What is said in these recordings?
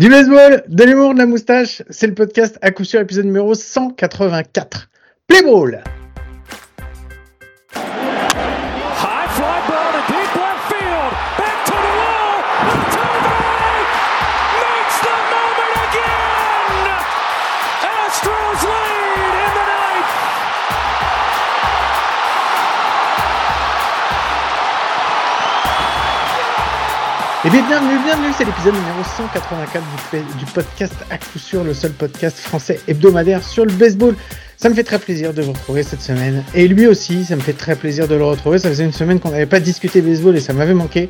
Du baseball, de l'humour, de la moustache, c'est le podcast à coup sûr épisode numéro 184. Play ball Bien bienvenue, bienvenue, c'est l'épisode numéro 184 du, du podcast à coup sûr, le seul podcast français hebdomadaire sur le baseball. Ça me fait très plaisir de vous retrouver cette semaine. Et lui aussi, ça me fait très plaisir de le retrouver. Ça faisait une semaine qu'on n'avait pas discuté baseball et ça m'avait manqué.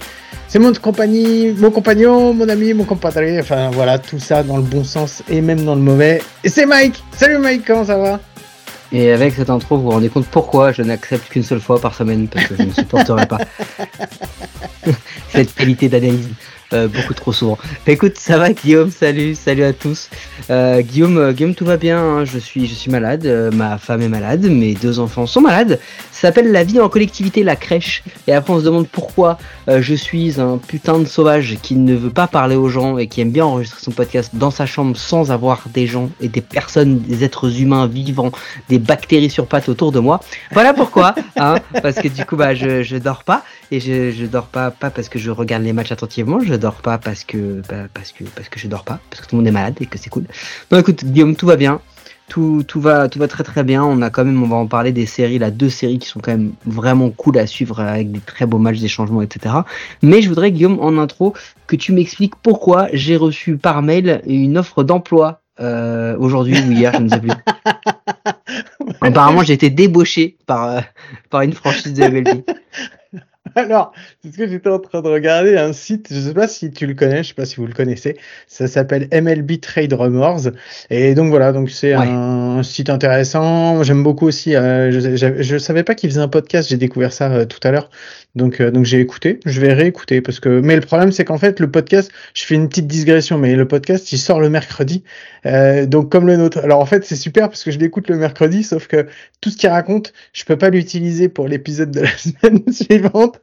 C'est mon compagnie, mon compagnon, mon ami, mon compadre. Enfin voilà, tout ça dans le bon sens et même dans le mauvais. Et c'est Mike Salut Mike, comment ça va? Et avec cette intro, vous vous rendez compte pourquoi je n'accepte qu'une seule fois par semaine parce que je ne supporterai pas cette qualité d'analyse euh, beaucoup trop souvent. Écoute, ça va Guillaume Salut, salut à tous. Euh, Guillaume, euh, Guillaume, tout va bien. hein, je suis, je suis malade. euh, ma femme est malade. Mes deux enfants sont malades. Ça s'appelle la vie en collectivité, la crèche. Et après, on se demande pourquoi euh, je suis un putain de sauvage qui ne veut pas parler aux gens et qui aime bien enregistrer son podcast dans sa chambre sans avoir des gens et des personnes, des êtres humains vivants des bactéries sur pattes autour de moi. Voilà pourquoi, hein, parce que du coup, bah, je, je dors pas et je, je dors pas pas parce que je regarde les matchs attentivement, je dors pas parce que bah, parce que parce que je dors pas parce que tout le monde est malade et que c'est cool. Non, écoute, Guillaume, tout va bien. Tout, tout va tout va très très bien. On a quand même, on va en parler des séries, là, deux séries qui sont quand même vraiment cool à suivre avec des très beaux matchs, des changements, etc. Mais je voudrais, Guillaume, en intro, que tu m'expliques pourquoi j'ai reçu par mail une offre d'emploi euh, aujourd'hui ou hier, je ne sais plus. Apparemment, j'ai été débauché par, euh, par une franchise de MLB. Alors, c'est ce que j'étais en train de regarder un site, je sais pas si tu le connais, je sais pas si vous le connaissez, ça s'appelle MLB Trade Rumors. Et donc voilà, donc c'est Ouais. un, site intéressant. J'aime beaucoup aussi. euh, je, je, je savais pas qu'il faisait un podcast, j'ai découvert ça euh, tout à l'heure. Donc euh, donc j'ai écouté, je vais réécouter parce que. Mais le problème c'est qu'en fait le podcast, je fais une petite digression, mais le podcast il sort le mercredi, euh, donc comme le nôtre. Alors en fait c'est super parce que je l'écoute le mercredi, sauf que tout ce qu'il raconte, je peux pas l'utiliser pour l'épisode de la semaine suivante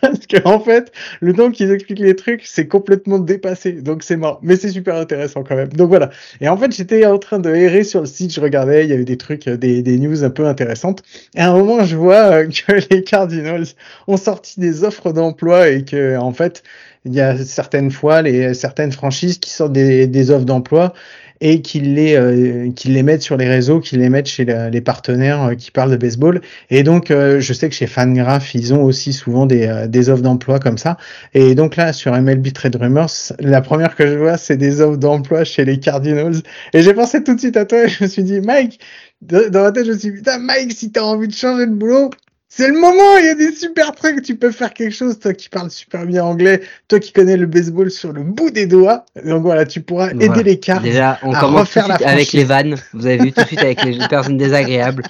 parce que en fait, le temps qu'ils expliquent les trucs, c'est complètement dépassé. Donc c'est mort. Mais c'est super intéressant quand même. Donc voilà. Et en fait, j'étais en train de errer sur le site, je regardais, il y avait des trucs, euh, des, des news un peu intéressantes. Et à un moment, je vois euh, que les Cardinals ont sorti des offres d'emploi et que en fait, il y a certaines fois les certaines franchises qui sortent des, offres d'emploi et qui les euh, les mettent sur les réseaux, qui les mettent chez les partenaires euh, qui parlent de baseball. Et donc, euh, je sais que chez Fangraph, ils ont aussi souvent des, euh, des offres d'emploi comme ça. Et donc là, sur MLB Trade Rumors, la première que je vois, c'est des offres d'emploi chez les Cardinals. Et j'ai pensé tout de suite à toi et je me suis dit, Mike, dans ma tête, je me suis dit, putain, Mike, si t'as envie de changer de boulot, c'est le moment, il y a des super trucs, tu peux faire quelque chose, toi qui parles super bien anglais, toi qui connais le baseball sur le bout des doigts. Donc voilà, tu pourras aider Voilà. les Cards. Déjà, on à commence tout la avec les vannes. Vous avez vu tout de suite avec les personnes désagréables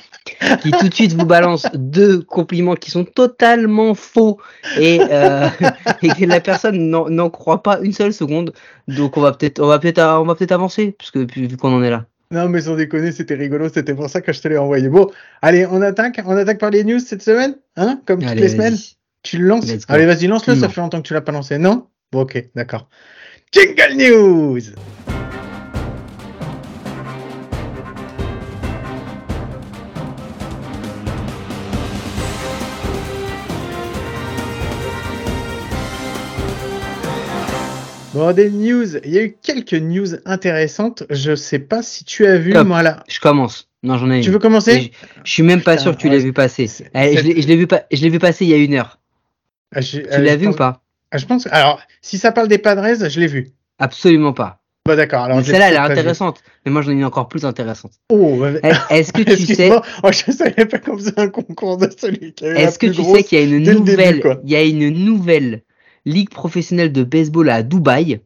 qui tout de suite vous balancent deux compliments qui sont totalement faux et, euh, et que la personne n'en n'en croit pas une seule seconde. Donc on va peut-être, on va peut-être, on va peut-être avancer puisque vu qu'on en est là. Non, mais sans déconner, c'était rigolo, c'était pour ça que je te l'ai envoyé. Bon, allez, on attaque, on attaque par les news cette semaine, hein, comme toutes Allez, les semaines. Tu le lances. Allez, vas-y, lance-le, ça fait longtemps que tu l'as pas lancé, non? Bon, ok, d'accord. Jingle News Bon, des news, il y a eu quelques news intéressantes. Je sais pas si tu as vu, Top. moi là. Je commence. Non, j'en ai Tu une. veux commencer Je, je suis même pas Putain, sûr que tu ouais, l'as vu passer. Eh, je l'ai je l'ai vu, pas- je l'ai vu passer il y a une heure. Ah, j'ai- Tu euh, l'as je vu pense- ou pas ah, Je pense. Alors, si ça parle des Padres, je l'ai vu. Absolument pas. Bon, d'accord. Alors, je Celle-là, elle est pas vu. intéressante. Mais moi, j'en ai une encore plus intéressante. Oh, bah, Eh, Est-ce que tu sais. Oh, je savais pas comme ça un concours de celui qui est-ce que tu sais qu'il y a une début, nouvelle, il y a une nouvelle ligue professionnelle de baseball à Dubaï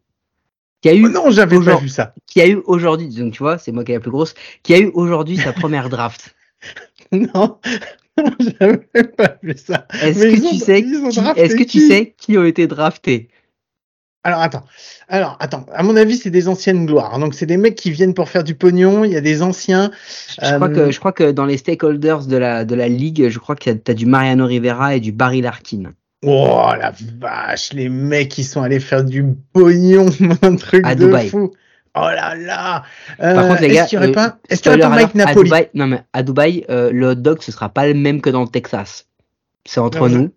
qui a eu, Oh non, j'avais pas Aujourd'hui- vu ça. qui a eu aujourd'hui, donc tu vois, c'est moi qui ai la plus grosse, qui a eu aujourd'hui sa première draft. Non, j'avais pas vu ça. Est-ce que ont- tu sais, qui- est-ce que tu sais qui ont été draftés? Alors, attends. Alors, attends. À mon avis, c'est des anciennes gloires. Donc, c'est des mecs qui viennent pour faire du pognon. Il y a des anciens. Je crois Euh, que, je crois que dans les stakeholders de la, de la ligue, je crois que t'as as du Mariano Rivera et du Barry Larkin. Oh la vache, les mecs ils sont allés faire du pognon, un truc À de Dubaï. fou. Oh là là. Par Euh, contre, les est-ce gars, qu'il y aurait euh, pas, est-ce qu'il y aurait pas Mike à Napoli Dubaï, non mais à Dubaï, euh, le hot dog ce sera pas le même que dans le Texas. C'est entre Non, nous.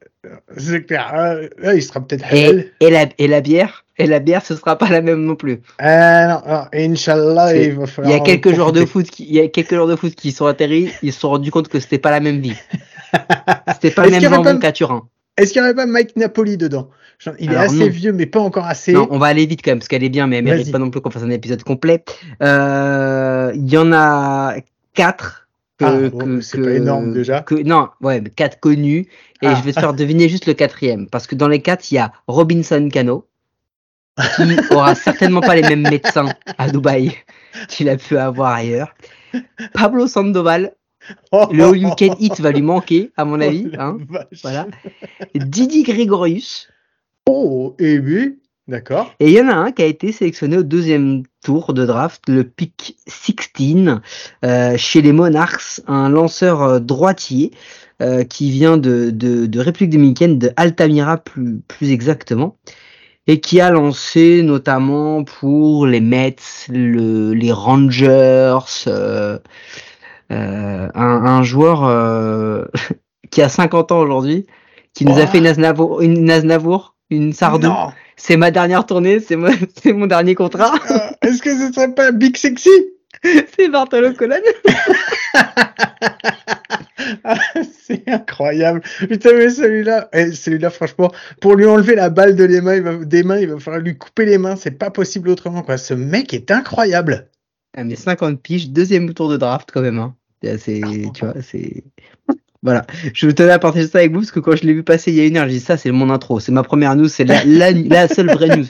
C'est clair. Euh, là, il sera peut-être Et, la et la bière, et la bière ce sera pas la même non plus. Ah non, non, Inch'Allah, C'est- il va Il falloir. y a quelques joueurs de foot qui, il y a quelques joueurs de foot qui sont atterris, ils se sont rendus compte que c'était pas la même vie. C'était pas le Est-ce même jambon qu'à Turin. Est-ce qu'il n'y aurait pas Mike Napoli dedans? Il est Alors, assez non. vieux, mais pas encore assez. Non, on va aller vite quand même parce qu'elle est bien, mais elle mérite Vas-y. pas non plus qu'on fasse un épisode complet. Euh, Il y en a quatre. Que, Ah, bon, que- c'est que- pas énorme, déjà. que- non, ouais, mais quatre connus. Et Ah. je vais te faire deviner juste le quatrième. Parce que dans les quatre, il y a Robinson Cano, qui aura certainement pas les mêmes médecins à Dubaï qu'il a pu avoir ailleurs. Pablo Sandoval, le All You Can Eat va lui manquer, à mon oh, avis. la hein. Voilà. Didi Gregorius. Oh, et oui, d'accord. Et il y en a un qui a été sélectionné au deuxième tour de draft, le pick 16, euh, chez les Monarchs, un lanceur euh, droitier euh, qui vient de, de, de République dominicaine, de Altamira plus, plus exactement, et qui a lancé notamment pour les Mets, le, les Rangers, euh, un, un joueur euh, qui a 50 ans aujourd'hui, qui nous a fait une Aznavour, une, Aznavour, une Sardou. C'est ma dernière tournée, c'est mon, dernier contrat. Euh, Est-ce que ce serait pas Big Sexy? C'est Bartolo Colon. Ah, C'est incroyable. Putain, mais celui-là, eh, celui-là, franchement, pour lui enlever la balle de les mains, il va, des mains, il va falloir lui couper les mains. C'est pas possible autrement, quoi. Ce mec est incroyable. Ah, mais 50 piges, deuxième tour de draft quand même. Hein. C'est, tu vois, c'est. Voilà. Je tenais à partager ça avec vous parce que quand je l'ai vu passer il y a une heure, j'ai dit ça, c'est mon intro. C'est ma première news, c'est la, la, la seule vraie news.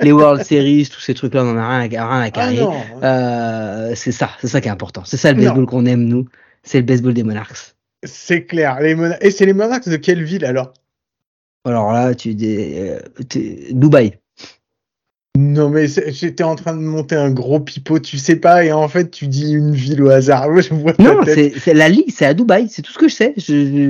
Les World Series, tous ces trucs-là, on en a rien, à- rien à Ah carrer. Euh, c'est ça, c'est ça qui est important. C'est ça le baseball qu'on aime, nous. C'est le baseball des Monarchs. C'est clair. Les Et c'est les Monarchs de quelle ville alors? Alors là, tu dis. euh, Dubaï. Non, mais j'étais en train de monter un gros pipeau, tu sais pas, et en fait, tu dis une ville au hasard. Je vois Non, c'est c'est la ligue, c'est à Dubaï, c'est tout ce que je sais. Je-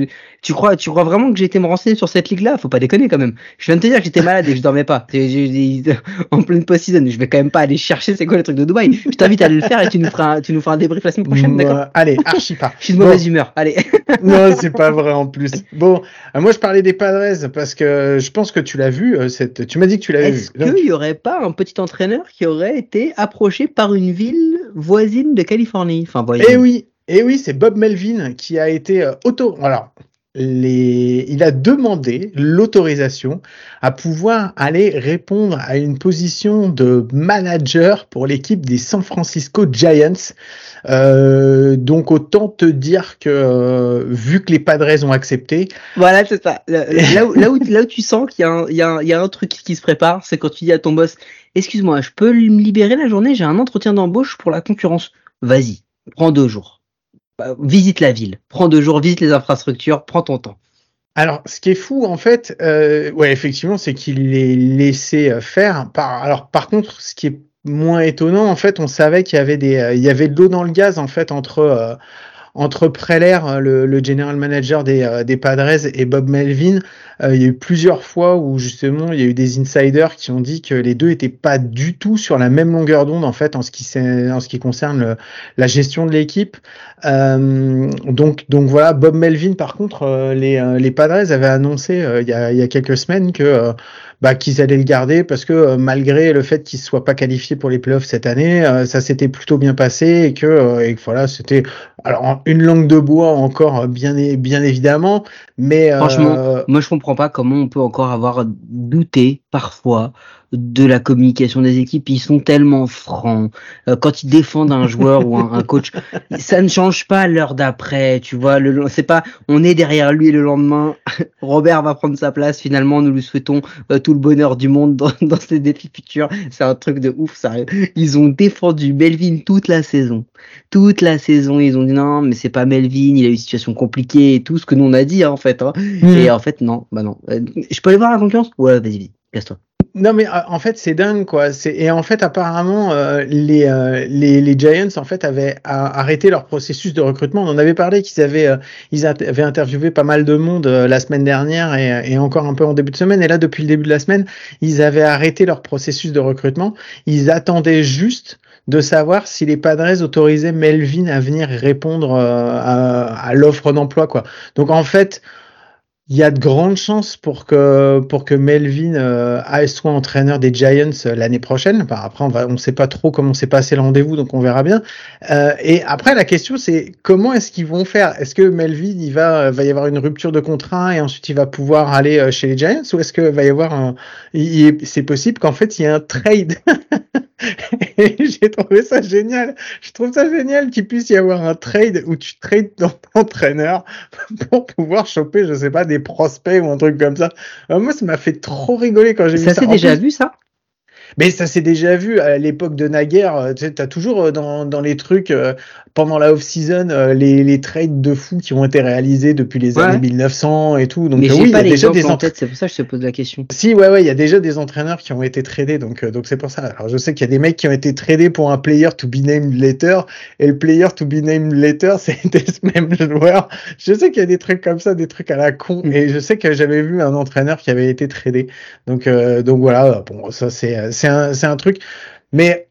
je- tu crois, tu crois vraiment que j'ai été me renseigner sur cette ligue-là? Faut pas déconner quand même. Je viens de te dire que j'étais malade et que je dormais pas. En pleine post-season, je vais quand même pas aller chercher c'est quoi le truc de Dubaï. Je t'invite à aller le faire et tu nous feras, un- tu nous feras un débrief la semaine prochaine, d'accord? Allez, archi pas. Je suis de Bon. mauvaise humeur. Allez. Non, c'est pas vrai en plus. Bon, euh, moi je parlais des Padres parce que je pense que tu l'as vu. euh, cette... Tu m'as dit que tu l'avais vu. Est-ce qu'il y aurait pas un petit entraîneur qui aurait été approché par une ville voisine de Californie? Enfin, voisine. Eh oui, eh oui, c'est Bob Melvin qui a été euh, auto. Alors, les... il a demandé l'autorisation à pouvoir aller répondre à une position de manager pour l'équipe des San Francisco Giants. Euh, donc autant te dire que euh, vu que les Padres ont accepté, Voilà, c'est ça. Là, là où, là, où, là où tu sens qu'il y, y, a un- il y a un truc qui se prépare, c'est quand tu dis à ton boss Excuse-moi, je peux me libérer la journée, j'ai un entretien d'embauche pour la concurrence. Vas-y, prends deux jours. Bah, Visite la ville, prends deux jours, visite les infrastructures, prends ton temps. Alors, ce qui est fou, en fait, euh, ouais, effectivement, c'est qu'il les laissé faire. Par, alors, par contre, ce qui est moins étonnant, en fait, on savait qu'il y avait des, euh, il y avait de l'eau dans le gaz, en fait, entre euh, entre Preller, le, le general manager des, euh, des Padres, et Bob Melvin. Euh, il y a eu plusieurs fois où justement, il y a eu des insiders qui ont dit que les deux étaient pas du tout sur la même longueur d'onde, en fait, en ce qui, en ce qui concerne le- la gestion de l'équipe. Euh, donc, donc voilà, Bob Melvin, par contre, euh, les, euh, les Padres avaient annoncé euh, il, y a, il y a quelques semaines que euh, bah, qu'ils allaient le garder parce que euh, malgré le fait qu'il ne soit pas qualifié pour les playoffs cette année, euh, ça s'était plutôt bien passé et que, euh, et que voilà, c'était alors une langue de bois encore bien, bien évidemment, mais Franchement, Moi, je comprends pas comment on peut encore avoir douté parfois de la communication des équipes. Ils sont tellement francs. Euh, quand ils défendent un joueur ou un, un coach, ça ne change pas l'heure d'après. Tu vois, le, c'est pas, on est derrière lui le lendemain. Robert va prendre sa place. Finalement, nous lui souhaitons euh, tout le bonheur du monde dans, dans ses défis futurs. C'est un truc de ouf, ça. Ils ont défendu Melvin toute la saison. Toute la saison, ils ont dit non, mais c'est pas Melvin. Il a eu une situation compliquée et tout ce que nous on a dit hein, en fait. Hein. hmm. Et en fait, non, bah non. Euh, je peux aller voir la concurrence? Ouais, vas-y, vas-y, casse-toi. Non mais euh, en fait c'est dingue quoi. Et en fait apparemment euh, les, euh, les les Giants en fait avaient arrêté leur processus de recrutement. On en avait parlé qu'ils avaient euh, ils avaient interviewé pas mal de monde euh, la semaine dernière et, et encore un peu en début de semaine. Et là depuis le début de la semaine ils avaient arrêté leur processus de recrutement. Ils attendaient juste de savoir si les Padres autorisaient Melvin à venir répondre euh, à l'offre d'emploi quoi. Donc en fait il y a de grandes chances pour que pour que Melvin euh, soit entraîneur des Giants euh, l'année prochaine. Après, on on sait pas trop comment s'est passé le rendez-vous, donc on verra bien. Euh, et après, la question c'est comment est-ce qu'ils vont faire? Est-ce que Melvin il va va y avoir une rupture de contrat et ensuite il va pouvoir aller euh, chez les Giants? Ou est-ce que va y avoir un C'est possible qu'en fait il y ait un trade? Et j'ai trouvé ça génial. Je trouve ça génial qu'il puisse y avoir un trade où tu trades ton entraîneur pour pouvoir choper, je sais pas, des prospects ou un truc comme ça. Euh, moi, ça m'a fait trop rigoler quand j'ai vu Ça ça. s'est déjà plus- vu ça? Mais ça s'est déjà vu à l'époque de naguère. euh, Tu t'as toujours euh, dans, dans les trucs euh, pendant la off-season euh, les, les trades de fous qui ont été réalisés depuis les Ouais. années 1900 et tout. Donc Mais oui, il y a déjà des en tête, c'est pour ça que je te pose la question. si, ouais, ouais, il y a déjà des entraîneurs qui ont été tradés, donc euh, donc c'est pour ça. Alors je sais qu'il y a des mecs qui ont été tradés pour un player to be named later, et le player to be named later, c'était ce même joueur. Je sais qu'il y a des trucs comme ça, des trucs à la con, Mm. et je sais que j'avais vu un entraîneur qui avait été tradé. Donc donc voilà, bon, ça c'est c'est un un truc, mais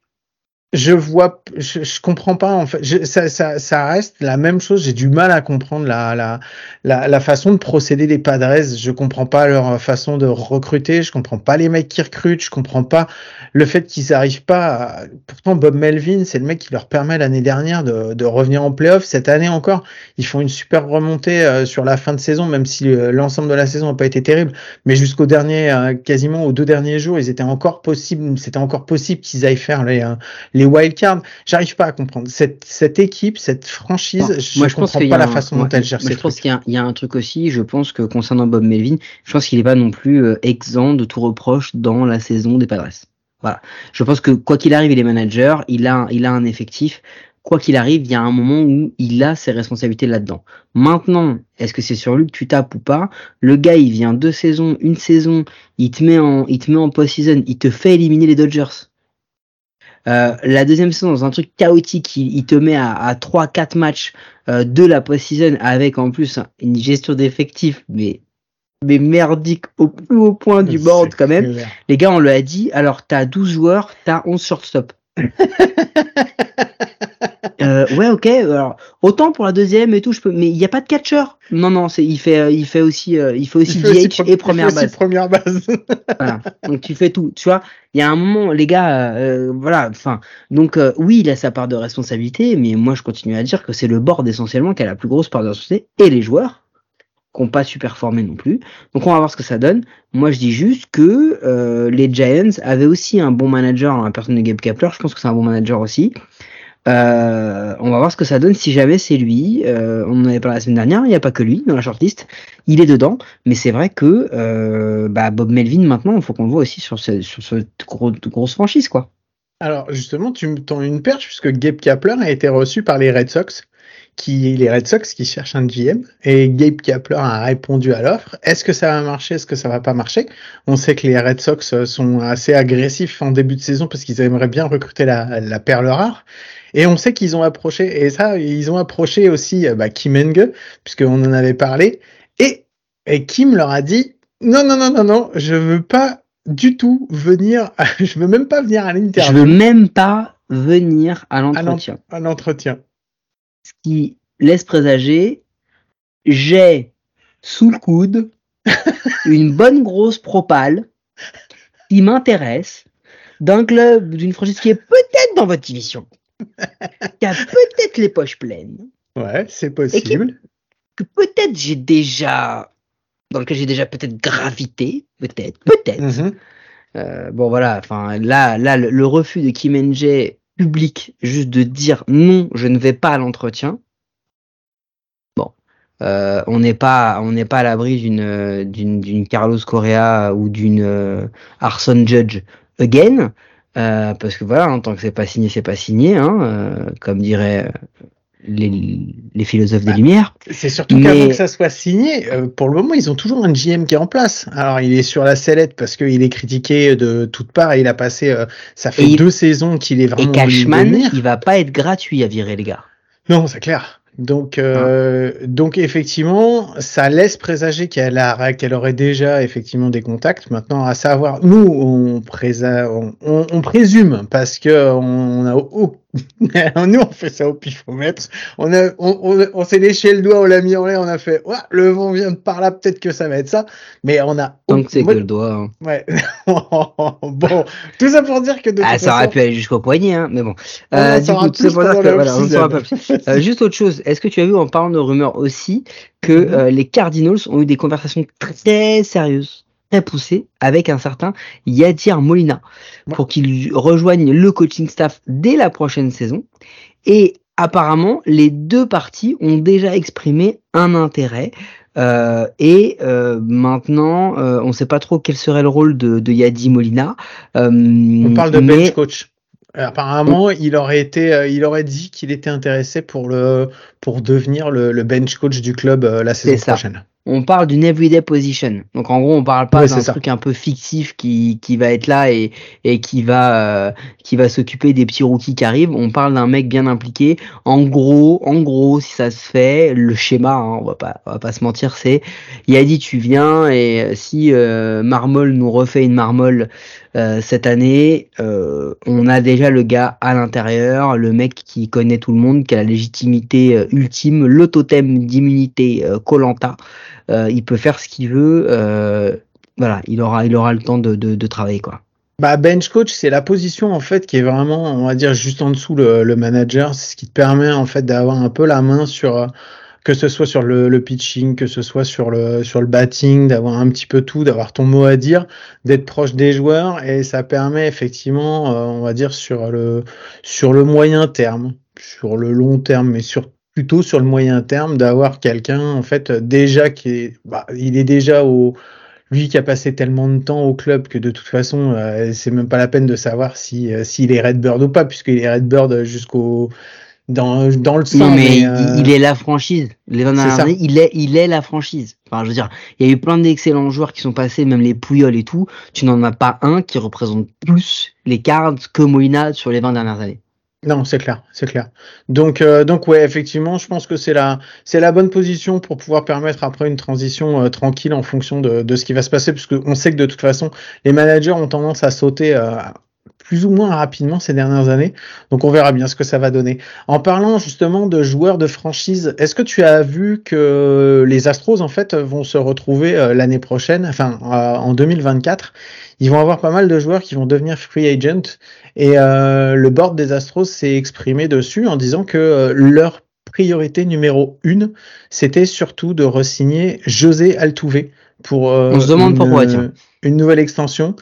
je vois, je, je comprends pas en fait. Je- ça, ça, ça reste la même chose. J'ai du mal à comprendre la, la, la, la façon de procéder des Padres. Je comprends pas leur façon de recruter. Je comprends pas les mecs qui recrutent. Je comprends pas le fait qu'ils arrivent pas. Pourtant, Bob Melvin, c'est le mec qui leur permet l'année dernière de, de revenir en playoff. Cette année encore, ils font une super remontée euh, sur la fin de saison, même si euh, l'ensemble de la saison n'a pas été terrible. Mais jusqu'au dernier, euh, quasiment aux deux derniers jours, ils étaient encore possible. C'était encore possible qu'ils aillent faire les les wildcards. J'arrive pas à comprendre cette, cette équipe, cette franchise. Je moi, je pense comprends qu'il y pas a la un- façon moi, dont elle gère moi, ces je pense qu'il y, a un- il y a un truc aussi, je pense que concernant Bob Melvin, je pense qu'il n'est pas non plus euh, exempt de tout reproche dans la saison des Padres. Voilà. Je pense que quoi qu'il arrive, il est manager, il a, il a un effectif. Quoi qu'il arrive, il y a un moment où il a ses responsabilités là-dedans. Maintenant, est-ce que c'est sur lui que tu tapes ou pas? Le gars, il vient deux saisons, une saison, il te met en, il te met en post-season, il te fait éliminer les Dodgers. Euh, la deuxième saison, dans un truc chaotique, il, il te met à, à 3-4 matchs euh, de la post-season avec en plus une gestion d'effectifs, mais, mais merdique au plus haut point du board quand même. clair. Les gars, on lui a dit, alors t'as 12 joueurs, t'as 11 shortstop. ouais, ok. Alors, autant pour la deuxième et tout, je peux. Mais il n'y a pas de catcher. Non, non, c'est il fait, euh, il fait aussi, euh, il fait aussi Il fait aussi DH et il première fait aussi base. première base. Voilà. Donc tu fais tout. Tu vois, il y a un moment, les gars, euh, voilà. Enfin, donc euh, oui, il a sa part de responsabilité, mais moi je continue à dire que c'est le board essentiellement qui a la plus grosse part de responsabilité et les joueurs qui n'ont pas super formé non plus. Donc on va voir ce que ça donne. Moi je dis juste que euh, les Giants avaient aussi un bon manager en la personne de Gabe Kapler. Je pense que c'est un bon manager aussi. Euh, on va voir ce que ça donne si jamais c'est lui. Euh, on en avait parlé la semaine dernière, il n'y a pas que lui dans la shortlist. Il est dedans, mais c'est vrai que euh, bah, Bob Melvin maintenant, il faut qu'on le voit aussi sur, sur cette gros- grosse franchise. quoi. Alors justement, tu me tends une perche puisque Gabe Kapler a été reçu par les Red Sox, qui les Red Sox qui cherchent un GM et Gabe Kapler a répondu à l'offre. Est-ce que ça va marcher? Est-ce que ça va pas marcher? On sait que les Red Sox euh, sont assez agressifs en début de saison parce qu'ils aimeraient bien recruter la, la perle rare. Et on sait qu'ils ont approché, et ça, ils ont approché aussi euh, bah, Kim Enge, puisqu'on en avait parlé, et, et Kim leur a dit, non, non, non, non, non, je veux pas du tout venir, je veux même pas venir à Je l'interview, veux même pas venir à à l'en- l'entretien. à l'entretien. Ce qui laisse présager, j'ai sous le coude une bonne grosse propale qui m'intéresse d'un club, d'une franchise qui est peut-être dans votre division, qui a peut-être les poches pleines. Ouais, c'est possible. que peut-être j'ai déjà dans lequel j'ai déjà peut-être gravité, peut-être, peut-être. Mhm. Euh, bon voilà, enfin là, là le, le refus de Kim Ng public, juste de dire non, je ne vais pas à l'entretien. Bon, euh, on n'est pas, on n'est pas à l'abri d'une, d'une, d'une Carlos Correa ou d'une euh, Arson Judge again, euh, parce que voilà, en tant que c'est pas signé, c'est pas signé, hein, comme dirait les, les philosophes Bah, des Lumières. C'est surtout Mais- qu'avant que ça soit signé, euh, pour le moment, ils ont toujours un GM qui est en place. Alors, il est sur la sellette parce qu'il est critiqué de toutes parts et il a passé, euh, ça fait Et il- deux saisons qu'il est Et vraiment. Cashman, voulu devenir. il va pas être gratuit à virer les gars. Non, c'est clair. Donc, euh, donc effectivement, ça laisse présager qu'elle a, qu'elle aurait déjà effectivement des contacts. Maintenant, à savoir, nous, on, présa, on, on- on présume parce que on a, au- nous, on fait ça au pifomètre. On a, on, on, on s'est léché le doigt, on l'a mis en l'air, on a fait, ouais, le vent vient de par là, peut-être que ça va être ça. Mais on a. Tant que c'est que le doigt. hein. Ouais. bon, tout ça pour dire que de Ah, toute ça aurait pu aller jusqu'au poignet, hein, mais bon. On Euh, en du saura coup, plus c'est pour dire pendant que le voilà, on ne saura pas off-season. plus. Euh, juste autre chose, est-ce que tu as vu en parlant de rumeurs aussi que Mhm. euh, les Cardinals ont eu des conversations très sérieuses, très poussées avec un certain Yadir Molina pour qu'il rejoigne le coaching staff dès la prochaine saison. Et apparemment, les deux parties ont déjà exprimé un intérêt. Euh, et euh, maintenant, euh, on ne sait pas trop quel serait le rôle de, de Yadi Molina. Euh, On parle de mais- bench coach. Apparemment, il aurait été, euh, il aurait dit qu'il était intéressé pour le, pour devenir le, le bench coach du club euh, la saison prochaine. On parle d'une everyday position. Donc en gros, on parle pas Ouais, d'un truc un peu fictif qui, qui va être là et, et qui va euh, qui va s'occuper des petits rookies qui arrivent. On parle d'un mec bien impliqué. En gros, en gros, si ça se fait, le schéma, hein, on va pas on va pas se mentir, c'est il a dit tu viens et si euh, Marmol nous refait une Marmol euh, cette année, euh, on a déjà le gars à l'intérieur, le mec qui connaît tout le monde, qui a la légitimité euh, ultime, le totem d'immunité Colanta. Il peut faire ce qu'il veut. voilà, il aura, il aura le temps de, de, travailler quoi. Bah, bench coach, c'est la position en fait qui est vraiment, on va dire, juste en dessous le, le manager. C'est ce qui te permet en fait d'avoir un peu la main sur, que ce soit sur le, le pitching, que ce soit sur le, sur le batting, d'avoir un petit peu tout, d'avoir ton mot à dire, d'être proche des joueurs. Et ça permet effectivement, euh, on va dire, sur le, sur le moyen terme, sur le long terme, mais sur plutôt sur le moyen terme, d'avoir quelqu'un en fait déjà qui est, bah, il est déjà au lui qui a passé tellement de temps au club que de toute façon, euh, c'est même pas la peine de savoir si euh, s'il est Redbird ou pas, puisqu'il est Redbird jusqu'au dans, dans le sang. Non mais, il- euh, il, est la franchise. Les 20 c'est dernières années, il est, il est la franchise. Enfin, je veux dire, il y a eu plein d'excellents joueurs qui sont passés, même les Pouyols et tout. Tu n'en as pas un qui représente plus les Cards que Molina sur les 20 dernières années. Non, c'est clair, c'est clair. Donc, euh, donc ouais, effectivement, je pense que c'est la, c'est la bonne position pour pouvoir permettre après une transition euh, tranquille en fonction de, de ce qui va se passer, parce qu'on sait que de toute façon, les managers ont tendance à sauter euh, plus ou moins rapidement ces dernières années. Donc, on verra bien ce que ça va donner. En parlant justement de joueurs de franchise, est-ce que tu as vu que les Astros en fait vont se retrouver euh, l'année prochaine, enfin euh, en 2024, ils vont avoir pas mal de joueurs qui vont devenir free agent. Et euh, le board des Astros s'est exprimé dessus en disant que leur priorité numéro une, c'était surtout de resigner José Altuve pour euh, On se demande une, pourquoi, tiens. une nouvelle extension.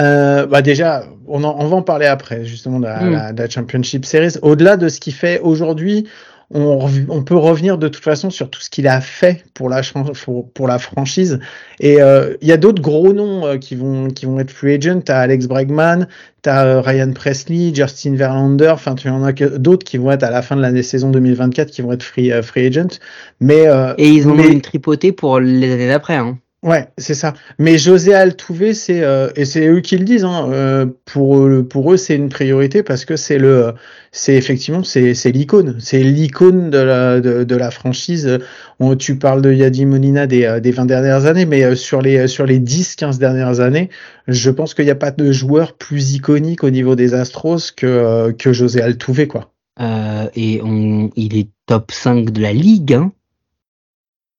Euh, bah déjà, on, en- on va en parler après, justement, de la, Mm. la- de la Championship Series. Au-delà de ce qu'il fait aujourd'hui, on, on peut revenir de toute façon sur tout ce qu'il a fait pour la, pour, pour la franchise. Et euh, il y a d'autres gros noms euh, qui vont qui vont être free agent. T'as Alex Bregman, t'as euh, Ryan Presley, Justin Verlander. Enfin, tu en as d'autres qui vont être à la fin de la saison 2024 qui vont être free euh, free agent. Mais euh, Et ils en mais- ont une tripotée pour les années d'après. Hein. Ouais, c'est ça. Mais José Altuve, c'est euh, et c'est eux qui le disent. Hein, euh, pour eux- pour eux, c'est une priorité parce que c'est le, c'est effectivement c'est c'est l'icône, c'est l'icône de la de, de la franchise. On, tu parles de Yadi Molina des euh, des 20 dernières années, mais euh, sur les sur les 10-15 dernières années, je pense qu'il n'y a pas de joueur plus iconique au niveau des Astros que euh, que José Altuve, quoi. Euh, et on, il est top 5 de la ligue hein,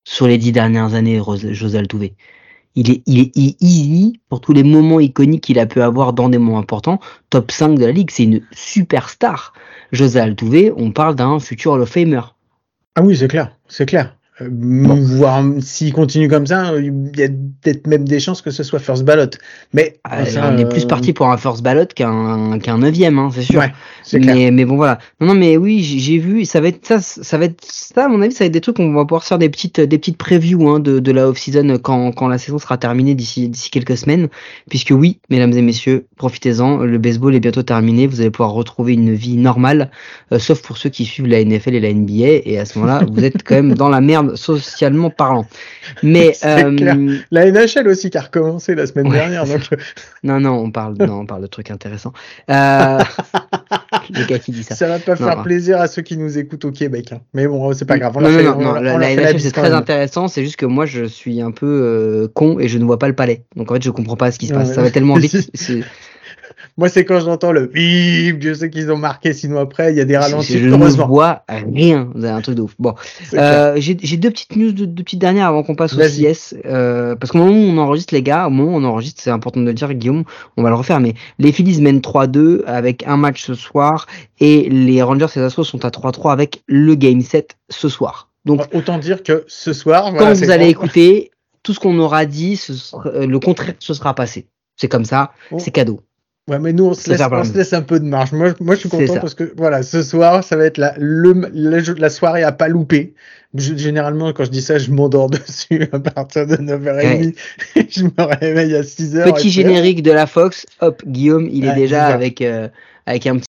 sur les 10 dernières années, José Altuve. Il est, il est il est easy pour tous les moments iconiques qu'il a pu avoir dans des moments importants. Top 5 de la ligue, c'est une superstar. José Altuve, on parle d'un futur Hall of Famer. Ah oui, c'est clair, c'est clair. Euh, Voir s'il continue comme ça, il y a peut-être même des chances que ce soit first ballot. Mais Ah, ça, on est euh, plus parti pour un first ballot qu'un qu'un neuvième, hein, c'est sûr. Ouais, c'est clair. mais, bon voilà. Non, non, mais oui, j'ai vu. Ça va être ça, ça va être ça. À mon avis, ça va être des trucs. On va pouvoir faire des petites, des petites previews hein, de, de la off-season quand, quand la saison sera terminée d'ici, d'ici quelques semaines. Puisque oui, mesdames et messieurs, profitez-en. Le baseball est bientôt terminé. Vous allez pouvoir retrouver une vie normale, euh, sauf pour ceux qui suivent la NFL et la NBA. Et à ce moment-là, vous êtes quand même dans la merde socialement parlant. Mais euh, clair. La NHL aussi qui a recommencé la semaine Ouais, dernière. Donc, non, non, on parle, non, on parle de trucs intéressants. Euh... le gars qui dit ça. ça va pas faire Non. plaisir à ceux qui nous écoutent au Québec. hein. Mais bon, c'est pas grave. On non, leur non, fait- non, on non, leur- la, on leur la fait la NHL c'est très intéressant, c'est juste que moi je suis un peu euh, con et je ne vois pas le palais. Donc en fait je comprends pas ce qui se passe. Ça va tellement vite. Moi, c'est quand j'entends le bip, je sais qu'ils ont marqué, sinon après, il y a des ralentis. Je ne vois rien. C'est un truc de ouf. Bon, euh, j'ai deux petites news, deux, deux petites dernières avant qu'on passe au. CS. Euh, parce qu'au moment où on enregistre, les gars, au moment où on enregistre, c'est important de le dire, Guillaume, on va le refaire. Mais les Phillies mènent 3-2 avec un match ce soir et les Rangers et les Astros sont à 3-3 avec le game 7 ce soir. Donc Autant dire que ce soir, quand voilà, vous allez bon. écouter, tout ce qu'on aura dit, ce sera- euh, le contraire se sera passé. C'est comme ça, Bon. c'est cadeau. Ouais, mais nous, on se, laisse, on se laisse un peu de marge. Moi, moi je suis content parce que, voilà, ce soir, ça va être la, le, la, la soirée à pas louper. Je- généralement, quand je dis ça, je m'endors dessus à partir de 9h30. je me réveille à 6h. et Petit générique de la Fox, hop, Guillaume, il est Ouais, déjà avec, euh, avec un petit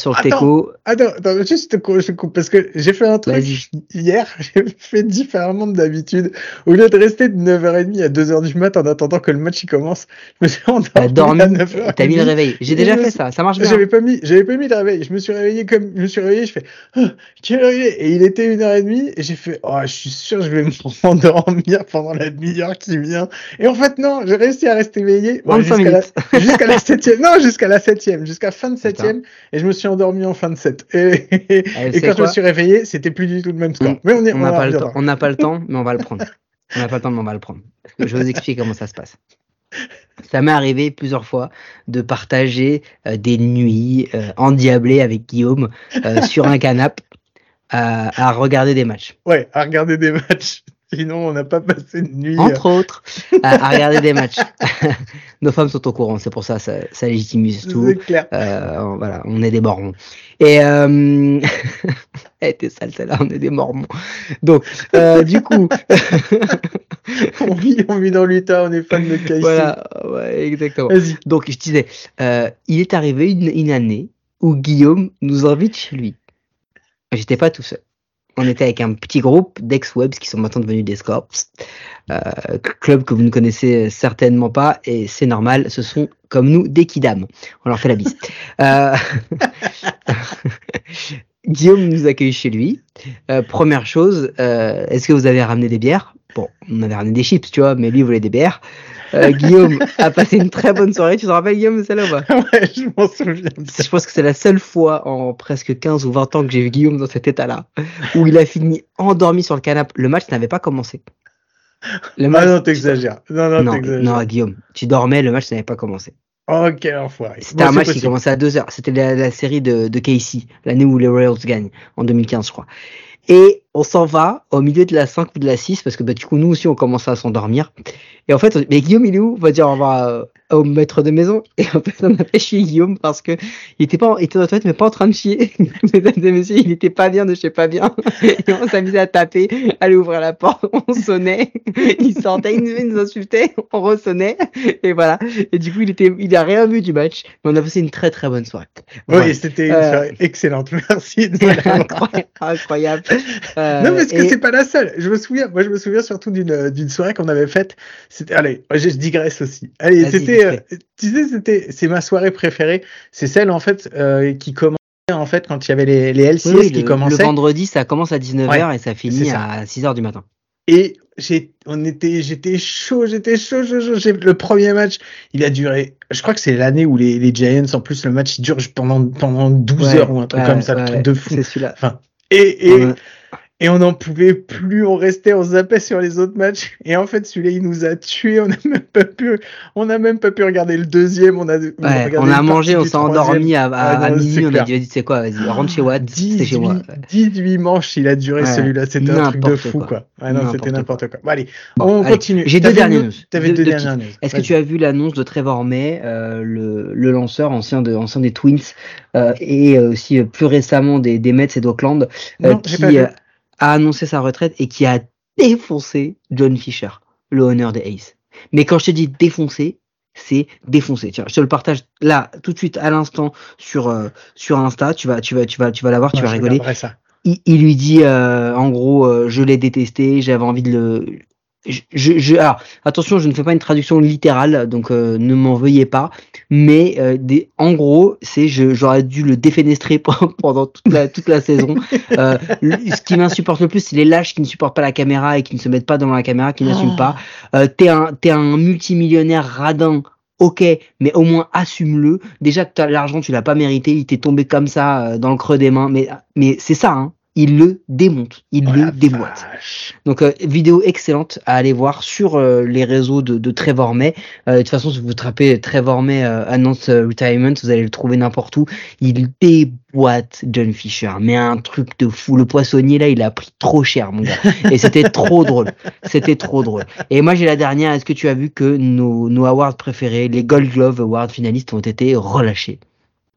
sur le Attends. teco. Attends, attends, juste je coupe, parce que j'ai fait un truc hier, j'ai fait différemment de d'habitude. Au lieu de rester de 9h30 à 2h du mat en attendant que le match il commence, je me suis endormi à 9h30. t'as mis le réveil. J'ai déjà me fait ça, ça marche bien. J'avais pas mis, j'avais pas mis de réveil. Je me suis réveillé comme, je me suis réveillé, je fais, ah, quelle heure il est? Et il était une heure et demie, et j'ai fait, oh, je suis sûr, je vais m'endormir pendant la demi-heure qui vient. Et en fait, non, j'ai réussi à rester éveillé. Ouais, 25 jusqu'à la, jusqu'à la septième, non, jusqu'à la septième, jusqu'à fin de Putain. septième, et je me suis endormi en fin de set. Et, et, Allez, et c'est quand je me suis réveillé, c'était plus du tout le même score. Mm. Mais on y, On on n'a pas, le temps- on n'a pas le temps, mais on va le prendre. On n'a pas le temps, mais on va le prendre. Je vais vous expliquer comment ça se passe. Ça m'est arrivé plusieurs fois de partager euh, des nuits euh, endiablées avec Guillaume euh, sur un canapé à, à regarder des matchs. Ouais, à regarder des matchs. Sinon, on n'a pas passé de nuit. euh, Entre autres, à, à regarder des matchs. Nos femmes sont au courant, c'est pour ça, ça, ça légitimise tout. C'est clair. Euh, voilà, on est des mormons. Et euh... elle était sale celle-là, on est des mormons. Donc, euh, du coup, on vit, on vit dans l'Utah, on est fan de Casey. voilà, ouais, exactement. Vas-y. Donc, je disais, euh, il est arrivé une, une année où Guillaume nous invite chez lui. J'étais pas tout seul. On était avec un petit groupe d'ex-webs qui sont maintenant devenus des Scorps, euh, club que vous ne connaissez certainement pas, et c'est normal, ce sont comme nous des kidam. On leur fait la bise. Euh, Guillaume nous accueille chez lui. Euh, première chose, est-ce que vous avez ramené des bières? Bon, on avait ramené des chips, tu vois, mais lui voulait des bières. Euh, Guillaume a passé une très bonne soirée. Tu te rappelles, Guillaume, celle-là ou pas ouais, je m'en souviens. Je pense que c'est la seule fois en presque 15 ou 20 ans que j'ai vu Guillaume dans cet état-là, où il a fini endormi sur le canapé. Le match n'avait pas commencé. Le Ah match- non, t'exagères. Non, non, non, non, Guillaume, tu dormais, le match n'avait pas commencé. Oh, quel enfoiré. C'était Bon, un match qui commençait à 2 heures. C'était la, la série de, de Casey, l'année où les Royals gagnent, en 2015, je crois. Et on s'en va au milieu de la 5 ou de la 6, parce que bah, du coup, nous aussi, on commençait à s'endormir. Et en fait, on- mais Guillaume, il est où? On va dire au revoir euh, au maître de maison. Et en fait, on a fait chier Guillaume parce que il était pas, en- il était dans la toilette, mais pas en train de chier. Mesdames et messieurs, il était pas bien de chez pas bien. Et on s'amusait à taper, aller ouvrir la porte, on sonnait, il sortait, il nous, il nous insultait, on ressonnait. Et voilà. Et du coup, il était, il a rien vu du match. Mais on a passé une très très bonne soirée. Oui, c'était une Euh, soirée excellente. Merci de incroyable. Euh, Non, parce que et- c'est pas la seule? Je me souviens, moi, je me souviens surtout d'une euh, d'une soirée qu'on avait faite. C'était, allez, je, digresse aussi. Allez, Vas-y, c'était, euh, tu sais, c'était, c'est ma soirée préférée. C'est celle, en fait, euh, qui commençait, en fait, quand il y avait les, les LCS Oui, qui le, commençaient. le vendredi, ça commence à 19h et ça finit ça. à 6h du matin. Et j'ai, on était, j'étais chaud, j'étais chaud, chaud, chaud. J'ai- Le premier match, il a duré, je crois que c'est l'année où les, les Giants, en plus, le match, il dure pendant, pendant 12 Ouais, heures ou un truc ouais, comme ça, le truc de fou. C'est celui-là. Enfin, et. Et on n'en pouvait plus, on restait, on zappait sur les autres matchs. Et en fait, celui-là, il nous a tués, on n'a même pas pu, on n'a même pas pu regarder le deuxième, on a, ouais, on a mangé, on s'est endormi à, à, ah, minuit, on a dit, c'est quoi, vas-y, rentre chez Watt, c'est chez moi. 18 manches, il a duré ouais, celui-là, c'était un truc de fou, quoi. quoi. Ouais, non, c'était n'importe quoi. Bon, allez, bon, on allez, continue. J'ai deux dernières news. T'avais deux, deux dernières news. Est-ce que tu as vu l'annonce de Trevor May, euh, le, le lanceur ancien, de, ancien des Twins, euh, et aussi plus récemment des, des Mets et d'Oakland, euh, qui a annoncé sa retraite et qui a défoncé John Fisher, le honneur des Aces. Mais quand je te dis défoncé, c'est défoncé. Tiens, je te le partage là tout de suite à l'instant sur euh, sur Insta. Tu vas tu vas tu vas tu vas l'avoir, tu vas rigoler. Ça. Il, il, lui dit euh, en gros, euh, je l'ai détesté, j'avais envie de le je, je, alors, attention, je ne fais pas une traduction littérale, donc euh, ne m'en veuillez pas. Mais euh, des, en gros, c'est j'aurais dû le défenestrer pendant toute la, toute la saison. Euh, ce qui m'insupporte le plus, c'est les lâches qui ne supportent pas la caméra et qui ne se mettent pas devant la caméra, qui n'assument pas. Euh, t'es un, es un multimillionnaire radin. Ok, mais au moins assume-le. Déjà que l'argent, tu l'as pas mérité, il t'est tombé comme ça dans le creux des mains. Mais, mais c'est ça, hein il le démonte, il oh le déboîte. Donc euh, vidéo excellente à aller voir sur euh, les réseaux de, de Trevor May. Euh, de toute façon, si vous tapez Trevor May annonce retirement, vous allez le trouver n'importe où. Il déboîte John Fisher, mais un truc de fou. Le poissonnier là, il a pris trop cher, mon gars. Et c'était trop drôle. C'était trop drôle. Et moi j'ai la dernière. Est-ce que tu as vu que nos, nos awards préférés, les Gold Glove Awards finalistes, ont été relâchés?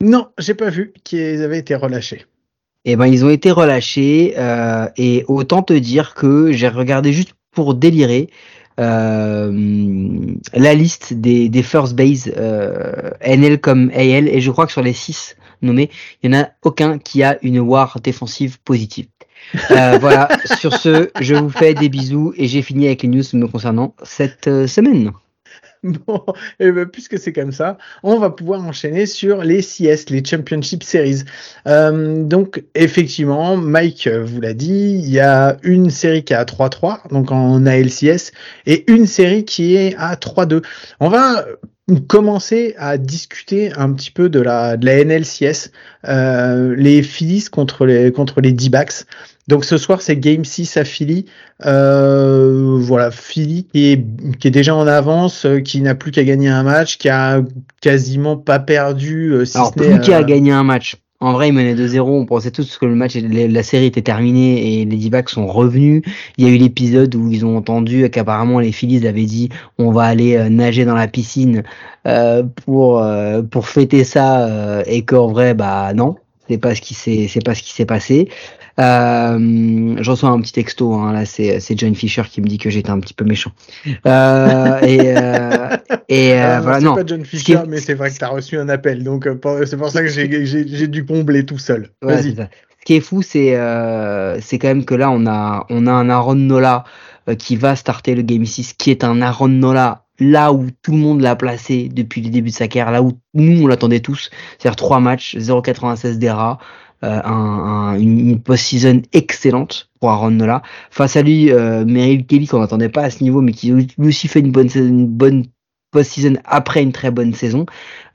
Non, j'ai pas vu qu'ils avaient été relâchés. Eh ben, ils ont été relâchés euh, et autant te dire que j'ai regardé juste pour délirer euh, la liste des, des first base euh, NL comme AL et je crois que sur les 6 nommés, il n'y en a aucun qui a une war défensive positive. Euh, voilà, sur ce, je vous fais des bisous et j'ai fini avec les news me concernant cette euh, semaine. Bon, eh ben, puisque c'est comme ça, on va pouvoir enchaîner sur les CS, les Championship Series. Euh, donc, effectivement, Mike vous l'a dit, il y a une série qui est à 3-3, donc en ALCS, et une série qui est à 3-2. On va commencer à discuter un petit peu de la, de la NLCS, euh, les Phillies contre les, contre les D-backs. Donc ce soir, c'est Game 6 à Philly. Euh, voilà, Philly qui est, qui est déjà en avance, euh, qui n'a plus qu'à gagner un match, qui a quasiment pas perdu. Euh, si Alors, plus qu'à euh, gagner un match. En vrai, il menait 2-0. On pensait tous que le match, la série était terminée et les D-backs sont revenus. Il y a eu l'épisode où ils ont entendu qu'apparemment les Phillies avaient dit on va aller nager dans la piscine euh, pour pour fêter ça et qu'en vrai, bah non, c'est pas ce qui s'est c'est pas ce qui s'est passé. Euh, je reçois un petit texto, hein, là c'est, c'est John Fisher qui me dit que j'étais un petit peu méchant. Euh, et euh, et euh, ah, voilà, c'est non. pas John Fisher, mais c'est vrai que tu as reçu un appel, donc euh, c'est pour ça que j'ai, j'ai, j'ai dû combler tout seul. Vas-y. Ce qui est fou, c'est euh, c'est quand même que là on a on a un Aaron Nola qui va starter le Game 6, qui est un Aaron Nola là où tout le monde l'a placé depuis le début de sa carrière, là où nous on l'attendait tous, c'est-à-dire trois matchs, 0,96 d'ERA, euh, un, un, une post-season excellente pour Aaron Nola. Face à lui, euh, Meryl Kelly qu'on n'attendait pas à ce niveau, mais qui lui aussi fait une bonne, une bonne post-season après une très bonne saison.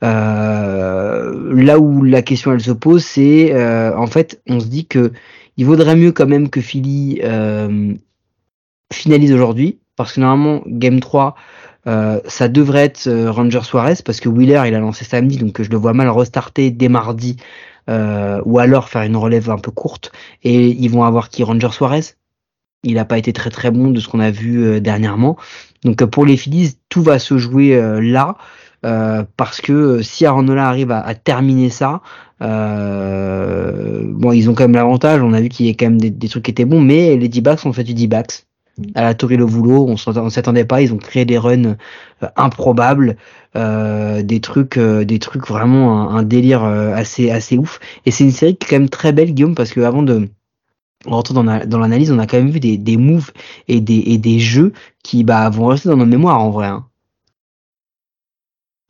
Euh, là où la question elle se pose, c'est euh, en fait, on se dit que il vaudrait mieux quand même que Philly euh, finalise aujourd'hui, parce que normalement Game 3 euh, ça devrait être euh, Ranger Suarez parce que Wheeler il a lancé samedi donc je le vois mal restarter dès mardi euh, ou alors faire une relève un peu courte. Et ils vont avoir qui Ranger Suarez? Il n'a pas été très très bon de ce qu'on a vu euh, dernièrement. Donc pour les Phillies tout va se jouer là parce que si Aronola arrive à, à terminer ça bon ils ont quand même l'avantage. On a vu qu'il y a quand même des, des trucs qui étaient bons mais les D-backs ont fait du D-backs à la Tour Voulot, on s'attendait pas, ils ont créé des runs euh, improbables, euh, des trucs, euh, des trucs vraiment un, délire assez assez ouf. Et c'est une série qui est quand même très belle, Guillaume, parce que avant de rentrer dans, dans l'analyse, on a quand même vu des, des moves et des, et des jeux qui bah, vont rester dans nos mémoires en vrai. Hein.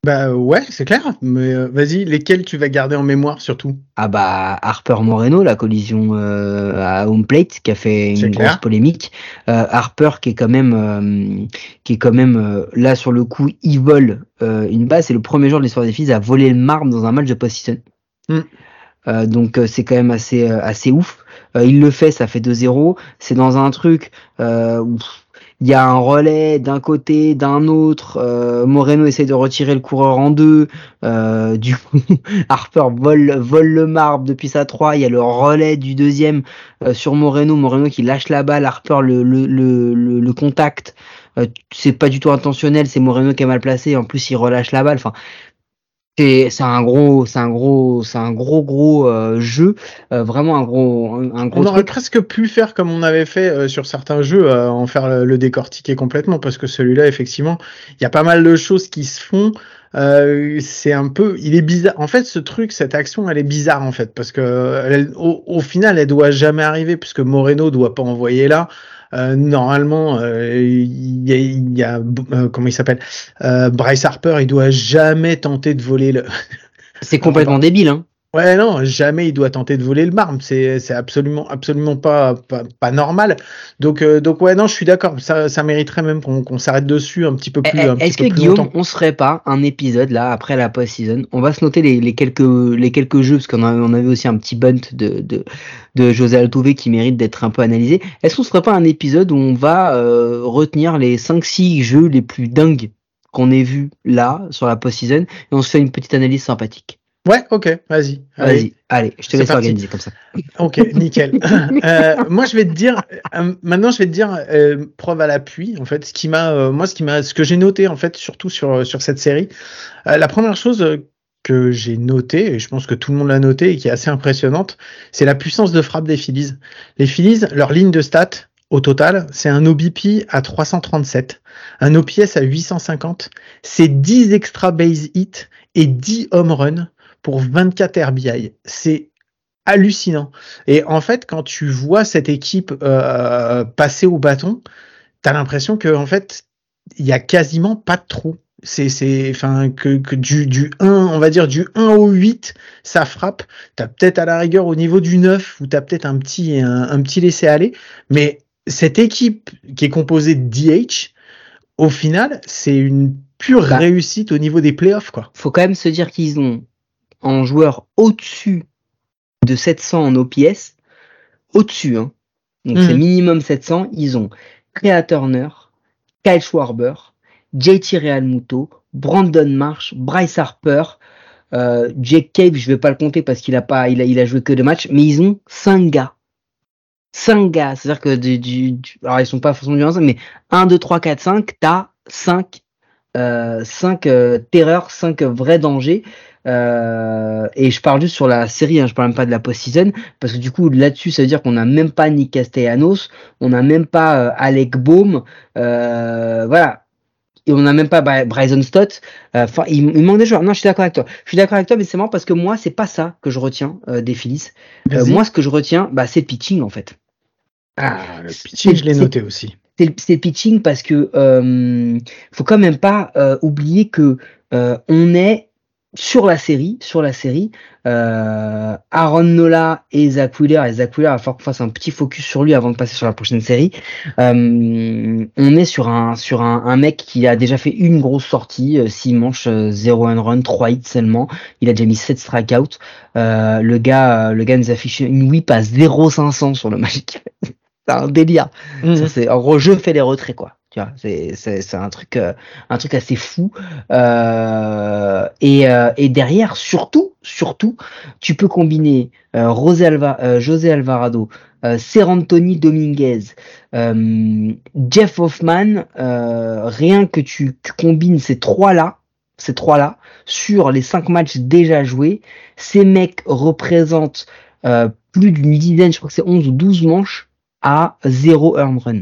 Bah ouais, c'est clair. Mais euh, vas-y, lesquels tu vas garder en mémoire surtout? Ah bah Harper Moreno, la collision euh, à home plate qui a fait une grosse polémique. Euh, Harper qui est quand même euh, qui est quand même euh, là sur le coup, il vole euh, une base. C'est le premier joueur de l'histoire des filles à voler le marbre dans un match de post-season. Mm. Euh, donc euh, c'est quand même assez euh, assez ouf. euh, il le fait, ça fait 2-0. C'est dans un truc euh, où il y a un relais d'un côté, d'un autre. Euh, Moreno essaie de retirer le coureur en deux. Euh, du coup, Harper vole, vole le marbre depuis sa 3. Il y a le relais du deuxième euh, sur Moreno. Moreno qui lâche la balle. Harper le, le, le, le, le contact. C'est pas du tout intentionnel. C'est Moreno qui est mal placé. En plus, il relâche la balle. Enfin, c'est c'est un gros c'est un gros c'est un gros gros euh, jeu euh, vraiment un gros un, un gros On aurait truc. presque pu faire comme on avait fait euh, sur certains jeux, euh, en faire le, le décortiquer complètement, parce que celui-là, effectivement, il y a pas mal de choses qui se font. Euh, c'est un peu, il est bizarre. En fait, ce truc, cette action, elle est bizarre en fait, parce que elle- au, au final, elle doit jamais arriver, puisque Moreno doit pas envoyer là. Euh, normalement, euh, il y a, euh, comment il s'appelle, Bryce Harper, il doit jamais tenter de voler le. C'est complètement débile hein. Ouais, non, jamais il doit tenter de voler le marbre. C'est, c'est absolument, absolument pas, pas, pas normal. Donc, euh, donc ouais, non, je suis d'accord. Ça, ça mériterait même qu'on, qu'on s'arrête dessus un petit peu plus, un petit Eh, Est-ce peu que plus Guillaume, longtemps. on se ferait pas un épisode là après la post-season? On va se noter les, les quelques les quelques jeux parce qu'on a- on avait aussi un petit bunt de de, de José Altuve qui mérite d'être un peu analysé. Est-ce qu'on se ferait pas un épisode où on va euh, retenir les 5-6 jeux les plus dingues qu'on ait vus là sur la post-season et on se fait une petite analyse sympathique? Ouais, ok, vas-y. Vas-y, allez, je te laisse parti. organiser comme ça. Ok, nickel. Euh, moi, je vais te dire, euh, maintenant, je vais te dire euh, preuve à l'appui. En fait, ce qui m'a, euh, moi, ce qui m'a, ce que j'ai noté en fait, surtout sur sur cette série, euh, la première chose euh, que j'ai noté, et je pense que tout le monde l'a noté et qui est assez impressionnante, c'est la puissance de frappe des Phillies. Les Phillies, leur ligne de stats au total, c'est un OBP à 337, un OPS à 850, c'est 10 extra base hits et 10 home runs pour 24 RBI. C'est hallucinant. Et en fait, quand tu vois cette équipe euh, passer au bâton, t'as l'impression que en fait, il y a quasiment pas de trou. C'est, c'est, enfin, que, que du, du 1, on va dire du 1 au 8, ça frappe. T'as peut-être à la rigueur au niveau du 9, où t'as peut-être un petit, un, un petit laisser-aller. Mais cette équipe qui est composée de DH, au final, c'est une pure Bah. réussite au niveau des playoffs, quoi. faut quand même se dire qu'ils ont en joueur au-dessus de 700 en OPS, au-dessus, hein. Donc c'est minimum 700, ils ont Crea Turner, Kyle Schwarber, JT Realmuto, Brandon Marsh, Bryce Harper, euh, Jake Cave, je vais pas le compter parce qu'il a pas, il a, il a joué que deux matchs, mais ils ont 5 gars. 5 gars, c'est-à-dire que du, du, du- alors ils sont pas forcément du 1, mais 1, 2, 3, 4, 5, t'as 5 euh, 5 euh, terreurs, 5 vrais dangers. Euh, et je parle juste sur la série, hein, je parle même pas de la post-season, parce que du coup là-dessus ça veut dire qu'on n'a même pas Nick Castellanos, on n'a même pas euh, Alec Baum, euh, voilà. Et on n'a même pas Bry- Bryson Stott. Enfin, il, il manque des joueurs. Non, je suis d'accord avec toi. Je suis d'accord avec toi, mais c'est marrant parce que moi, c'est pas ça que je retiens des Phillies. Moi, ce que je retiens, bah, c'est le pitching en fait. ah, le pitching, je l'ai noté aussi. c'est le pitching parce que faut quand même pas oublier que on est sur la série, sur la série, euh, Aaron Nola et Zach Wheeler, et Zach Wheeler, il va falloir qu'on fasse un petit focus sur lui avant de passer sur la prochaine série. Euh, on est sur un sur un, un mec qui a déjà fait une grosse sortie, euh, 6 manches, 0 un run, 3 hits seulement. Il a déjà mis 7 strikeouts. Euh, le gars, euh, le gars nous affiche une whip à 0,500 sur le match. C'est un délire. Ça, c'est en gros je fais les retraits quoi. C'est un truc euh, un truc assez fou. Euh, et euh, et derrière surtout surtout tu peux combiner euh, José, Alva, euh, Alvarado, euh, Serantoni Dominguez, Jeff Hoffman. rien que tu, combines ces trois là ces trois là sur les cinq matchs déjà joués, ces mecs représentent plus d'une dizaine, je crois que c'est 11 ou 12 manches à zéro earn run.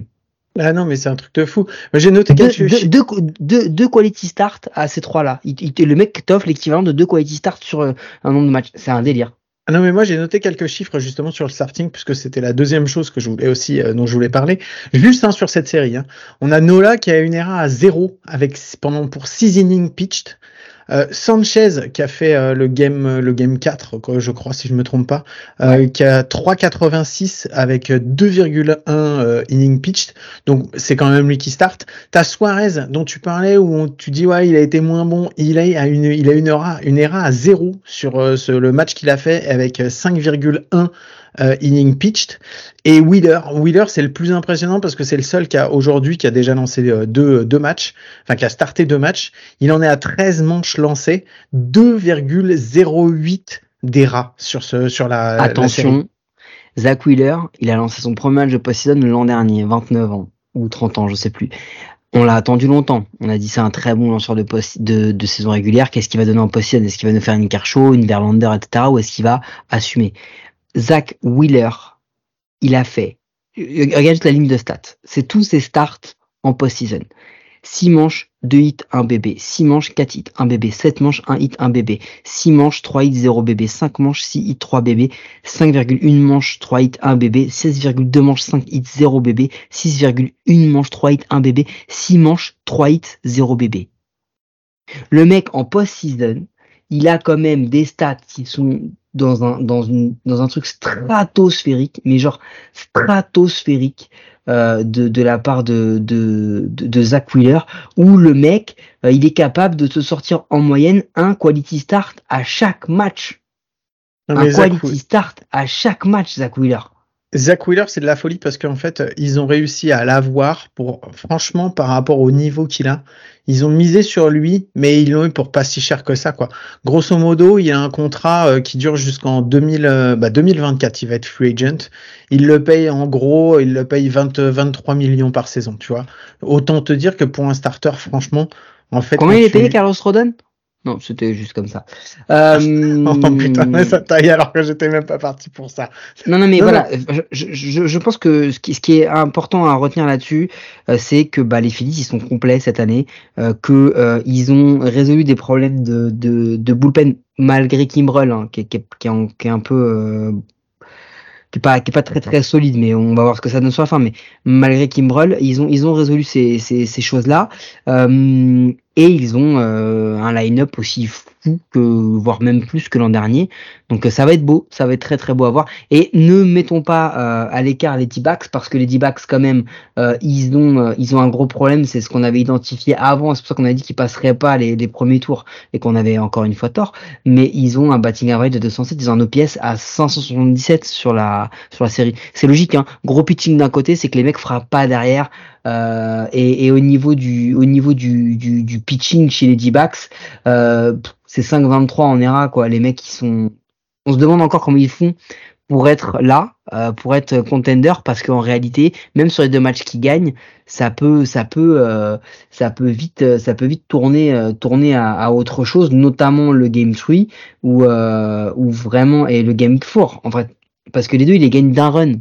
Ah non, mais c'est un truc de fou. J'ai noté Deux, quelques deux, chi- deux, deux- deux quality start à ces trois-là. Le mec t'offre l'équivalent de deux quality start sur euh, un nombre de matchs. C'est un délire. Ah non, mais moi j'ai noté quelques chiffres justement sur le starting, puisque c'était la deuxième chose que je voulais aussi, euh, dont je voulais parler. Juste hein, sur cette série. hein. On a Nola qui a une ERA à zéro avec pendant pour six innings pitched. Euh, Sanchez qui a fait euh, le game le game 4, quoi, je crois si je me trompe pas, euh, qui a 3,86 avec 2,1 euh, inning pitched. Donc c'est quand même lui qui start. T'as Suarez dont tu parlais où on- tu dis ouais il a été moins bon. Il a, a une il a une ERA une ERA à zéro sur euh, ce- le match qu'il a fait avec 5,1 euh, inning pitched. Et Wheeler, Wheeler c'est le plus impressionnant parce que c'est le seul qui a aujourd'hui qui a déjà lancé euh, deux, deux matchs, enfin qui a starté deux matchs. Il en est à 13 manches lancées, 2,08 d'ERA sur ce sur la la série. Attention, Zach Wheeler, il a lancé son premier match de post-season l'an dernier, 29 ans ou 30 ans, je sais plus. On l'a attendu longtemps. On a dit c'est un très bon lanceur de, post de, de saison régulière. Qu'est-ce qu'il va donner en post-season? Est-ce qu'il va nous faire une Kershaw, une Verlander, etc. Ou est-ce qu'il va assumer? Zach Wheeler, il a fait. Regarde juste la ligne de stats. C'est tous ses starts en post-season. 6 manches, 2 hits, 1 bébé. 6 manches, 4 hits, 1 bébé. 7 manches, 1 hit, 1 bébé. 6 manches, 3 hits, 0 bébé. 5 manches, 6 hits, 3 bébés. 5,1 manches, 3 hits, 1 bébé. 16,2 manches, 5 hits, 0 bébé. 6,1 manches, 3 hits, 1 bébé. 6 manches, 3 hits, 0 bébé. Le mec en post-season, il a quand même des stats qui sont dans un, dans une, dans un truc stratosphérique, mais genre stratosphérique, euh, de, de la part de, de, de, de Zach Wheeler, où le mec, euh, il est capable de se sortir en moyenne un quality start à chaque match. Non, un Zach, quality start à chaque match, Zach Wheeler. Zach Wheeler, c'est de la folie parce qu'en fait, ils ont réussi à l'avoir pour, franchement, par rapport au niveau qu'il a. Ils ont misé sur lui, mais ils l'ont eu pour pas si cher que ça, quoi. Grosso modo, il a un contrat euh, qui dure jusqu'en 2000, euh, bah, 2024. Il va être free agent. Il le paye en gros, il le paye 20, 23 millions par saison, tu vois. Autant te dire que pour un starter, franchement, en fait. Combien il est payé, Carlos Rodon? Non, c'était juste comme ça. Euh, Oh putain, mais ça taille alors que j'étais même pas parti pour ça. Non, non, mais Non, voilà, je, je, je pense que ce qui, ce qui est important à retenir là-dessus, euh, c'est que bah, les Phillies, ils sont complets cette année, euh, que euh, ils ont résolu des problèmes de, de, de bullpen malgré Kimbrel, hein, qui, qui, qui, est, un- qui est un peu... euh, qui est pas qui est pas très très solide mais on va voir ce que ça donne sur la fin mais malgré Kimbrel ils ont ils ont résolu ces ces, ces choses là euh, et ils ont euh, un line-up aussi fou que voire même plus que l'an dernier. Donc euh, ça va être beau. Ça va être très très beau à voir. Et ne mettons pas euh, à l'écart les D-backs parce que les D-backs quand même euh, ils ont euh, ils ont un gros problème. C'est ce qu'on avait identifié avant. C'est pour ça qu'on a dit qu'ils passeraient pas les, les premiers tours et qu'on avait encore une fois tort. Mais ils ont un batting average de 207 ils ont un OPS à 577 sur la sur la série. C'est logique hein. Gros pitching d'un côté c'est que les mecs frappent pas derrière euh, et, et au niveau du au niveau du, du, du pitching chez les D-backs euh, c'est 5-23 en ERA quoi les mecs qui sont on se demande encore comment ils font pour être là, euh, pour être contender, parce qu'en réalité, même sur les deux matchs qui gagnent, ça peut, ça peut, euh, ça peut vite, ça peut vite tourner, euh, tourner à, autre chose, notamment le game 3 ou ou vraiment et le game 4 en fait, parce que les deux ils les gagnent d'un run.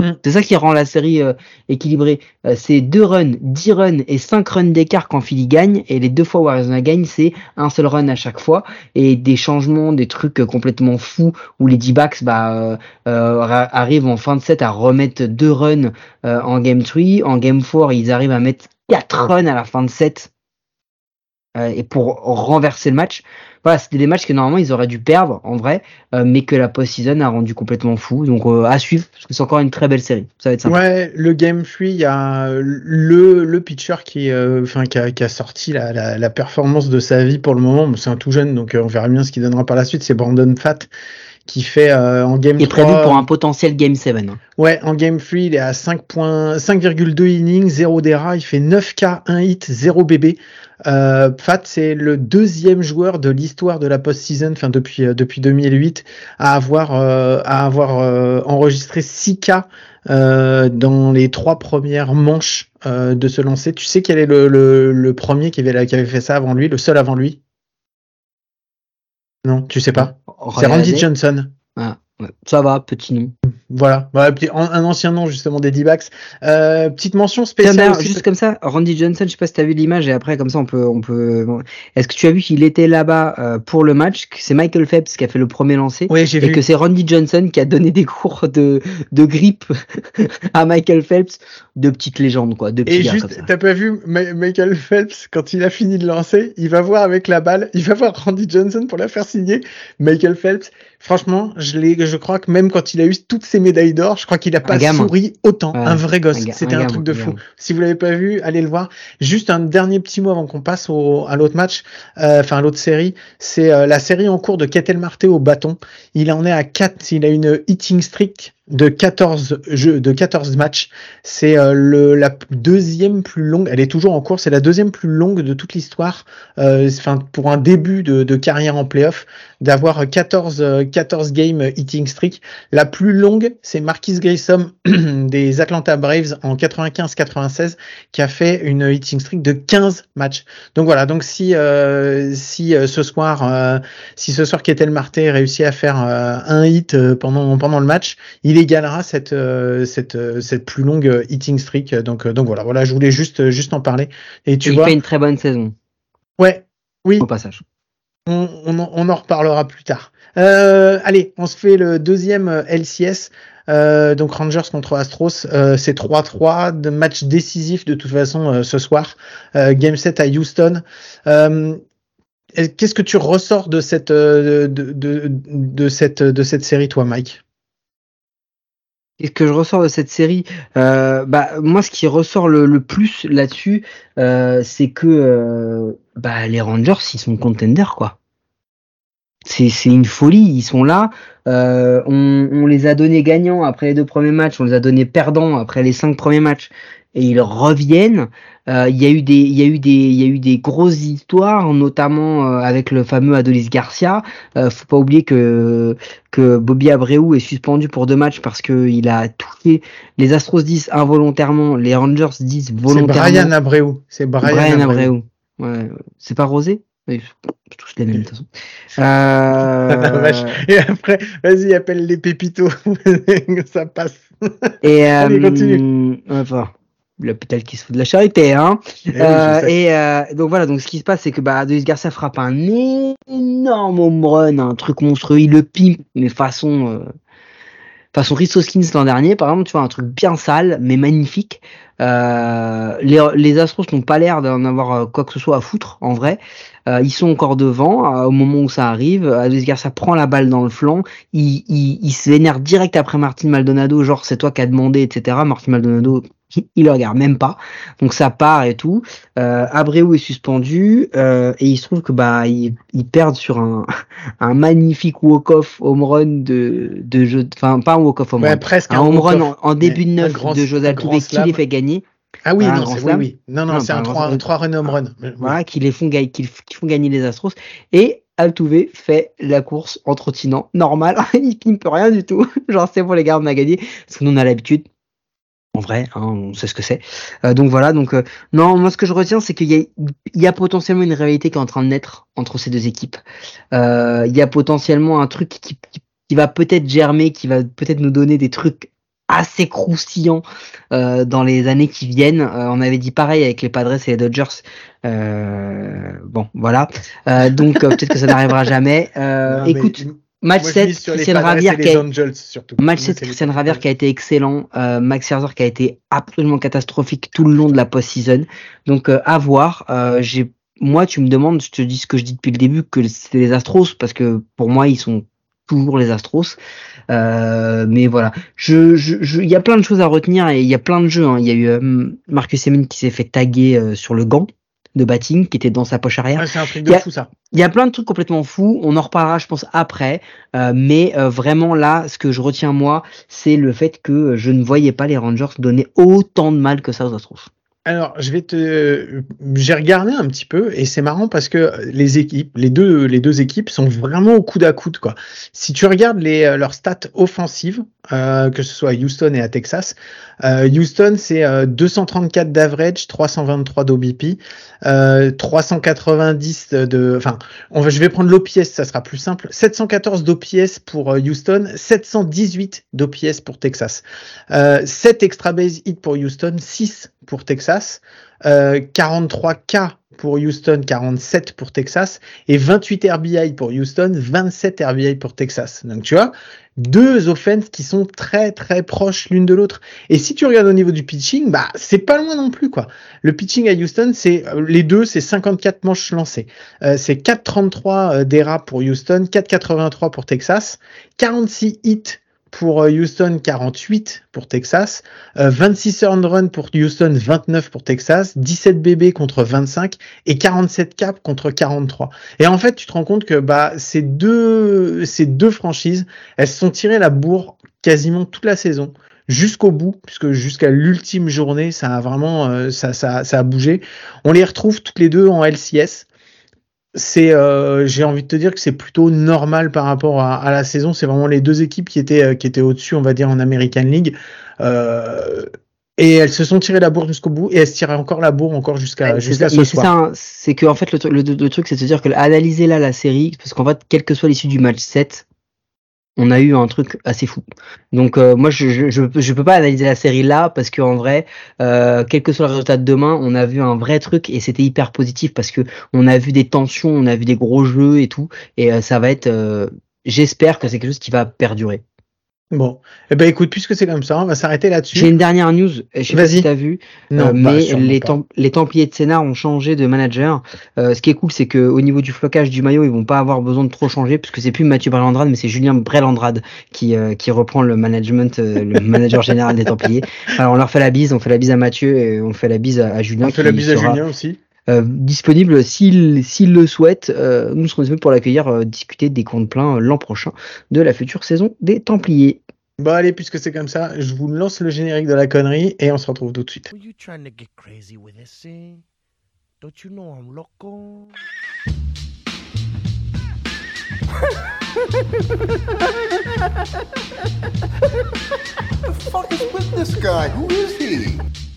Mm. C'est ça qui rend la série euh, équilibrée. Euh, c'est deux runs, 10 runs et 5 runs d'écart quand Philly gagne. Et les deux fois où Arizona gagne, c'est un seul run à chaque fois. Et des changements, des trucs euh, complètement fous où les D-backs bah, euh, arrivent en fin de set à remettre deux runs en game 3. En game 4, ils arrivent à mettre 4 runs à la fin de set. Euh, et pour renverser le match. Voilà, c'était des matchs que normalement ils auraient dû perdre en vrai, euh, mais que la post-season a rendu complètement fou. Donc euh, à suivre, parce que c'est encore une très belle série. Ça va être sympa. Ouais, le Game 3, il y a le, le pitcher qui, euh, enfin, qui, a, qui a sorti la, la, la performance de sa vie pour le moment. Bon, C'est un tout jeune, donc euh, on verra bien ce qu'il donnera par la suite. C'est Brandon Fat qui fait euh, en Game Il est 3. prévu pour un potentiel Game 7. hein. Ouais, en Game 3, il est à 5 points- 5,2 innings, 0 DERA, il fait 9K, 1 hit, 0 BB. Euh, Fat, c'est le deuxième joueur de l'histoire de la post-season, enfin depuis euh, depuis 2008, à avoir euh, à avoir euh, enregistré 6K euh, dans les trois premières manches euh, de se lancer. Tu sais quel est le, le, le premier qui avait qui avait fait ça avant lui, le seul avant lui? Non, tu sais pas? C'est. Randy Johnson. Ah, ouais. Ça va, petit nom. Voilà, bah, petit- un, ancien nom justement des D-backs. Euh, petite mention spéciale juste comme ça, Randy Johnson, je sais pas si t'as vu l'image et après comme ça on peut, on peut. bon. Est-ce que tu as vu qu'il était là-bas euh, pour le match que C'est Michael Phelps qui a fait le premier lancer Oui, j'ai et vu. que c'est Randy Johnson qui a donné des cours de de grippe à Michael Phelps, de petites légendes quoi, de Et gars juste, t'as pas vu Ma- Michael Phelps quand il a fini de lancer, il va voir avec la balle, il va voir Randy Johnson pour la faire signer. Michael Phelps, franchement, je l'ai, je crois que même quand il a eu toutes ses médailles d'or, je crois qu'il a pas souri autant. Ouais, un vrai gosse. C'était un truc de fou. Si vous l'avez pas vu, allez le voir. Juste un dernier petit mot avant qu'on passe au, à l'autre match, euh, enfin à l'autre série, c'est euh, la série en cours de Ketel Marte au bâton. Il en est à 4, il a une hitting streak de 14 jeux, de 14 matchs. C'est euh, la deuxième plus longue, elle est toujours en cours, c'est la deuxième plus longue de toute l'histoire, euh, enfin pour un début de, de carrière en playoff, d'avoir 14, euh, 14 game hitting streak. La plus longue, c'est Marquis Grissom des Atlanta Braves en 95-96 qui a fait une hitting streak de 15 matchs. Donc voilà, donc si euh, si euh, ce soir euh, si ce soir Ketel Marte réussit à faire euh, un hit euh, pendant pendant le match, il égalera cette euh, cette euh, cette plus longue euh, hitting streak. Donc euh, donc voilà, voilà, je voulais juste juste en parler. Et tu il vois, fait une très bonne saison ouais, oui, au passage. on, on, en, on en reparlera plus tard. Euh, allez, on se fait le deuxième euh, LCS. Euh, donc Rangers contre Astros, euh, c'est 3-3, de match décisif de toute façon euh, ce soir. Euh, game 7 à Houston. Euh, est- Qu'est-ce que tu ressors de cette euh, de, de, de cette de cette série, toi, Mike? Qu'est-ce que je ressors de cette série Euh, Bah moi, ce qui ressort le, plus là-dessus, euh, c'est que euh, bah les Rangers, ils sont contenders quoi. C'est c'est une folie, ils sont là. Euh, on, on les a donnés gagnants après les deux premiers matchs, on les a donnés perdants après les cinq premiers matchs, et ils reviennent. Euh, Il y a eu des, il y a eu des, il y a eu des grosses histoires, notamment euh, avec le fameux Adolis Garcia. Euh, faut pas oublier que que Bobby Abreu est suspendu pour deux matchs parce que il a touché. Les Astros disent involontairement, les Rangers disent C'est volontairement. Brian Abreu. C'est Brian, Brian Abreu. Abreu. Ouais, c'est pas Rosé? C'est tous les mêmes de toute façon. Euh, La vache. Et après, vas-y, appelle les pépitos. Ça passe. et Allez, euh, continue. Enfin, l'hôpital qui se fout de la charité, hein. Eh Euh, et euh, donc voilà, donc ce qui se passe, c'est que bah, Adolis Garcia frappe un énorme home run, un truc monstrueux, il le pimpe, mais façon, euh, façon Rhys Hoskins l'an dernier, par exemple, tu vois, un truc bien sale, mais magnifique. Euh, les, les Astros n'ont pas l'air d'en avoir euh, quoi que ce soit à foutre, en vrai. Euh, ils sont encore devant euh, au moment où ça arrive. Adolis Garcia prend la balle dans le flanc, il, il, il se vénère direct après Martin Maldonado, genre c'est toi qui as demandé, etc. Martin Maldonado, il le regarde même pas. Donc ça part et tout. Euh, Abreu est suspendu euh, et il se trouve que bah ils, ils perdent sur un, un magnifique walk-off home run de, de jeu, enfin pas un walk-off home Ouais, run, presque un home run en, en début de un neuf de José un Altuve qui les fait gagner. Ah oui, non, oui, oui. Non, non, Non, c'est un un grand 3, slam. 3 run home run. Voilà, qui les font gagner, qui, qui font gagner les Astros et Altuve fait la course en trottinant normal, il pimpe rien du tout. Genre c'est bon les gars, on a gagné parce que nous on a l'habitude. En vrai, hein, on sait ce que c'est. Euh, donc voilà, donc euh, non, moi ce que je retiens, c'est qu'il y a, il y a potentiellement une rivalité qui est en train de naître entre ces deux équipes. Euh, il y a potentiellement un truc qui, qui, qui va peut-être germer, qui va peut-être nous donner des trucs assez croustillants euh, dans les années qui viennent. Euh, on avait dit pareil avec les Padres et les Dodgers. Euh, bon, voilà. Euh, donc euh, peut-être que ça n'arrivera jamais. Euh, Non, écoute, match je 7, mise sur les Christian et qui a, Angels surtout. Match Moi, 7, c'est les Christian. Ravier qui a été excellent, euh, Max Scherzer qui a été absolument catastrophique tout le long de la post-season. Donc euh, à voir. Euh, j'ai, moi, tu me demandes, je te dis ce que je dis depuis le début, que c'est les Astros parce que pour moi, ils sont toujours les Astros. Euh, mais voilà, je, je, je- il y a plein de choses à retenir et il y a plein de jeux. hein. Il y a eu euh, Marcus Semien qui s'est fait taguer euh, sur le gant de batting qui était dans sa poche arrière. Ouais, c'est un truc Il de y a- fou ça. Il y a plein de trucs complètement fous. On en reparlera, je pense, après. Mais vraiment là, ce que je retiens moi, c'est le fait que je ne voyais pas les Rangers donner autant de mal que ça aux Astros. Alors, je vais te, j'ai regardé un petit peu et c'est marrant parce que les équipes, les deux, les deux équipes sont vraiment au coude à coude quoi. Si tu regardes les euh, leurs stats offensives, euh, que ce soit à Houston et à Texas, euh, Houston c'est euh, 234 d'average, 323 d'OBP, euh, 390 de, enfin, on va, je vais prendre l'OPS, ça sera plus simple. 714 d'OPS pour euh, Houston, 718 d'OPS pour Texas, euh, 7 extra base hit pour Houston, 6 pour Texas, euh, 43 K pour Houston, 47 pour Texas. Et 28 RBI pour Houston, 27 RBI pour Texas. Donc tu vois, deux offenses qui sont très très proches l'une de l'autre. Et si tu regardes au niveau du pitching, bah c'est pas loin non plus quoi. Le pitching à Houston, c'est euh, les deux, c'est 54 manches lancées. Euh, c'est 4,33 euh, d'ERA pour Houston, 4,83 pour Texas, 46 hits pour euh, Houston, 48 pour Texas, euh, 26 earned run pour Houston, 29 pour Texas, 17 BB contre 25 et 47 cap contre 43. Et en fait, tu te rends compte que bah ces deux ces deux franchises, elles se sont tirées la bourre quasiment toute la saison jusqu'au bout, puisque jusqu'à l'ultime journée, ça a vraiment euh, ça, ça, ça a bougé. On les retrouve toutes les deux en LCS c'est euh, j'ai envie de te dire que c'est plutôt normal par rapport à, à la saison. C'est vraiment les deux équipes qui étaient euh, qui étaient au-dessus on va dire en American League. Euh, et elles se sont tirées la bourre jusqu'au bout et elles se tirent encore la bourre encore jusqu'à Ouais, jusqu'à ce ça, mais c'est soir. ça, hein, c'est que en fait le, le, le truc c'est de se dire que analyser là la série parce qu'en fait quelle que soit l'issue du match 7 on a eu un truc assez fou. Donc euh, moi je, je je peux pas analyser la série là parce qu'en vrai euh, quel que soit le résultat de demain, on a vu un vrai truc et c'était hyper positif parce que on a vu des tensions, on a vu des gros jeux et tout et euh, ça va être j'espère que c'est quelque chose qui va perdurer. Bon eh ben écoute puisque c'est comme ça on va s'arrêter J'ai là-dessus une dernière news, je sais pas si t'as vu, non Euh, bah, mais les. Tem- les Templiers de Sénat ont changé de manager. Euh, ce qui est cool, c'est que au niveau du flocage du maillot, ils vont pas avoir besoin de trop changer, puisque c'est plus Mathieu Brelandrade, mais c'est Julien Brelandrade qui euh, qui reprend le management, euh, le manager général des Templiers. Alors on leur fait la bise, on fait la bise à Mathieu et on fait la bise à, à Julien. on fait la bise à Julien aussi disponible s'il s'il le souhaite. Euh, nous serons disponibles pour l'accueillir, euh, discuter des comptes pleins euh, l'an prochain de la future saison des Templiers. bon allez puisque c'est comme ça je vous lance le générique de la connerie et on se retrouve tout de suite Were you trying to get crazy with this thing? Don't you know I'm loco? fuck is with this guy? Who is he?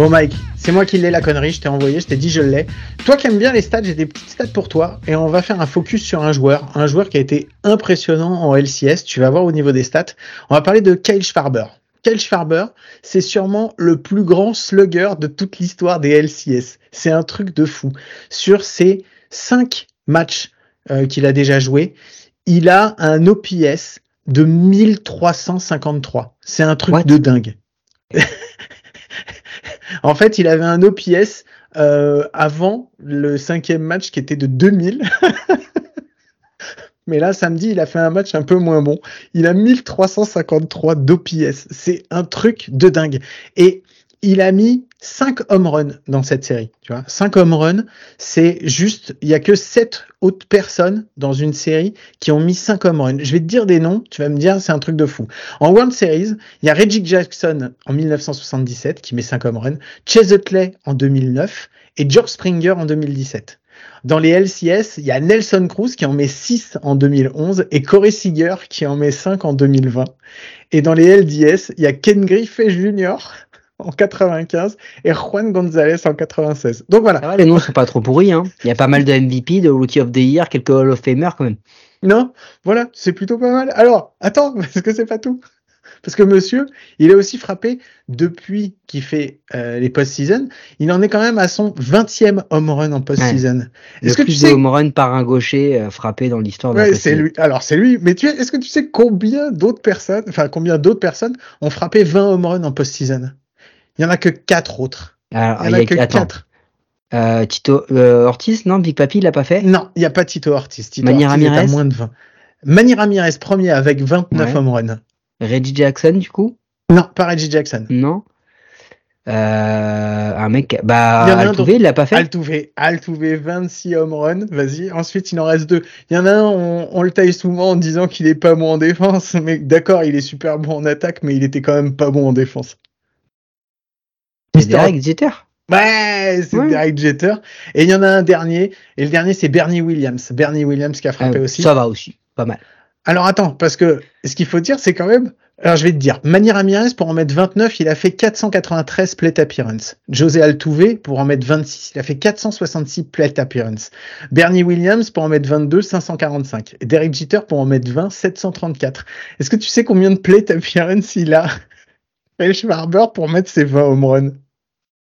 Bon Mike, c'est moi qui l'ai la connerie, je t'ai envoyé, je t'ai dit je l'ai. Toi qui aimes bien les stats, j'ai des petites stats pour toi et on va faire un focus sur un joueur, un joueur qui a été impressionnant en LCS, tu vas voir au niveau des stats. On va parler de Kyle Schwarber. Kyle Schwarber, c'est sûrement le plus grand slugger de toute l'histoire des LCS. C'est un truc de fou. Sur ses cinq matchs euh, qu'il a déjà joué, il a un OPS de 1353. C'est un truc What? de dingue. En fait, il avait un OPS euh, avant le cinquième match qui était de 2000. Mais là, samedi, il a fait un match un peu moins bon. Il a 1353 d'OPS. C'est un truc de dingue. Et il a mis 5 home runs dans cette série. Tu vois, 5 home runs, c'est juste, il y a que 7 autres personnes dans une série qui ont mis 5 home runs. Je vais te dire des noms, tu vas me dire, c'est un truc de fou. En World Series, il y a Reggie Jackson en 1977 qui met 5 home runs, Chase Utley en 2009 et George Springer en 2017. Dans les LCS, il y a Nelson Cruz qui en met 6 en 2011 et Corey Seager qui en met 5 en 2020. Et dans les LDS, il y a Ken Griffey Jr. en 95 et Juan Gonzalez en 96. Donc voilà. Va, les noms sont pas trop pourris. Hein. Il y a pas mal de MVP, de Rookie of the Year, quelques Hall of Famer quand même. Non, voilà, c'est plutôt pas mal. Alors, attends, parce que c'est pas tout. Parce que monsieur, il a aussi frappé depuis qu'il fait euh, les post-season. Il en est quand même à son 20e home run en post-season. Le Est-ce que tu plus sais de home run par un gaucher euh, frappé dans l'histoire Ouais, c'est lui. Alors c'est lui. Mais tu est-ce que tu sais combien d'autres personnes, enfin combien d'autres personnes ont frappé 20 home runs en post-season? Il y en a que quatre autres. Alors, Il y en a y a, que attends, quatre. euh, Tito euh, Ortiz, non, Big Papi, il l'a pas fait? Non, il n'y a pas Tito Ortiz. Tito Manny Ortiz est à Ramirez? moins de 20. Manny Ramirez premier avec 29 Ouais. home runs. Reggie Jackson, du coup, Non, pas Reggie Jackson. non. Euh, un mec, bah, Il il l'a pas fait? Altuve, Altuve, 26 home runs, vas-y. Ensuite, il en reste deux. Il y en a un, on, on le taille souvent en disant qu'il est pas bon en défense, mais d'accord, il est super bon en attaque, mais il était quand même pas bon en défense. C'est Derek Jeter. Ouais, c'est. Derek Jeter. Et il y en a un dernier. Et le dernier, c'est Bernie Williams. Bernie Williams qui a frappé Euh, aussi. Ça va aussi, pas mal. Alors attends, parce que ce qu'il faut dire, c'est quand même. Alors je vais te dire, Manny Ramirez, pour en mettre 29, il a fait 493 plate appearance. José Altuve, pour en mettre 26, il a fait 466 plate appearance. Bernie Williams, pour en mettre 22, 545. Et Derek Jeter, pour en mettre 20, 734. Est-ce que tu sais combien de plate appearance il a? Kyle Schwarber pour mettre ses 20 home runs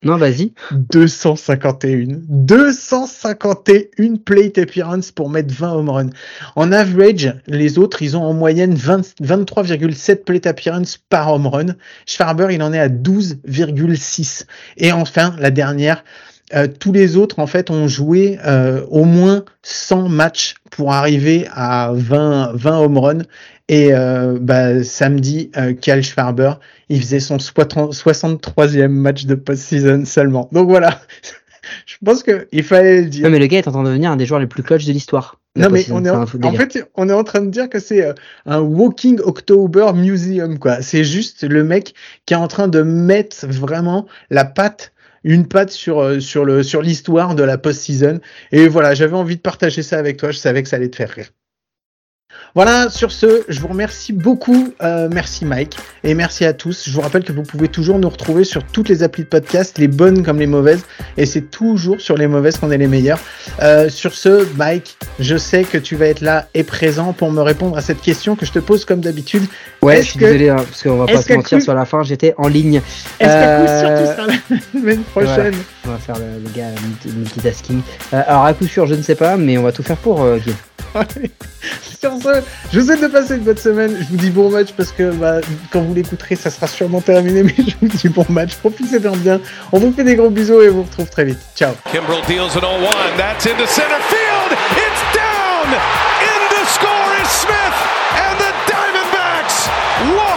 Non, vas-y. 251. 251 plate appearance pour mettre 20 home runs. En average, les autres, ils ont en moyenne 20 23,7 plate appearance par home run. Schwarber, il en est à 12,6. Et enfin, la dernière, euh, tous les autres, en fait, ont joué euh, au moins 100 matchs pour arriver à 20, 20 home runs. Et euh, bah, samedi, euh, Kyle Schwarber, il faisait son 60 63e match de post-season seulement. Donc voilà, je pense qu'il fallait le dire. Non, mais le gars est en train de devenir un des joueurs les plus clutch de l'histoire. Non mais on est en, en fait on est en train de dire que c'est euh, un walking October museum quoi. C'est juste le mec qui est en train de mettre vraiment la patte une patte sur euh, sur le sur l'histoire de la post-season et voilà, j'avais envie de partager ça avec toi, je savais que ça allait te faire rire. Voilà, sur ce, je vous remercie beaucoup. Euh, merci Mike et merci à tous. Je vous rappelle que vous pouvez toujours nous retrouver sur toutes les applis de podcast, les bonnes comme les mauvaises, et c'est toujours sur les mauvaises qu'on est les meilleurs. Euh, sur ce, Mike, je sais que tu vas être là et présent pour me répondre à cette question que je te pose comme d'habitude. Ouais, je suis que- désolé, hein, parce qu'on va pas se mentir, coup- sur la fin, j'étais en ligne. Est-ce qu'à coup Euh, sûr tu seras la semaine prochaine On va faire le, le gars multi- multitasking. Euh, alors, à coup sûr, je ne sais pas, mais on va tout faire pour, euh, Guy. Sur ce, je vous souhaite de passer une bonne semaine. Je vous dis bon match parce que bah, quand vous l'écouterez, ça sera sûrement terminé. Mais je vous dis bon match. Profitez-en bien. On vous fait des gros bisous et on vous retrouve très vite. Ciao. Kimbrell deals an 0 1. That's into center field. It's down. In to score is Smith. And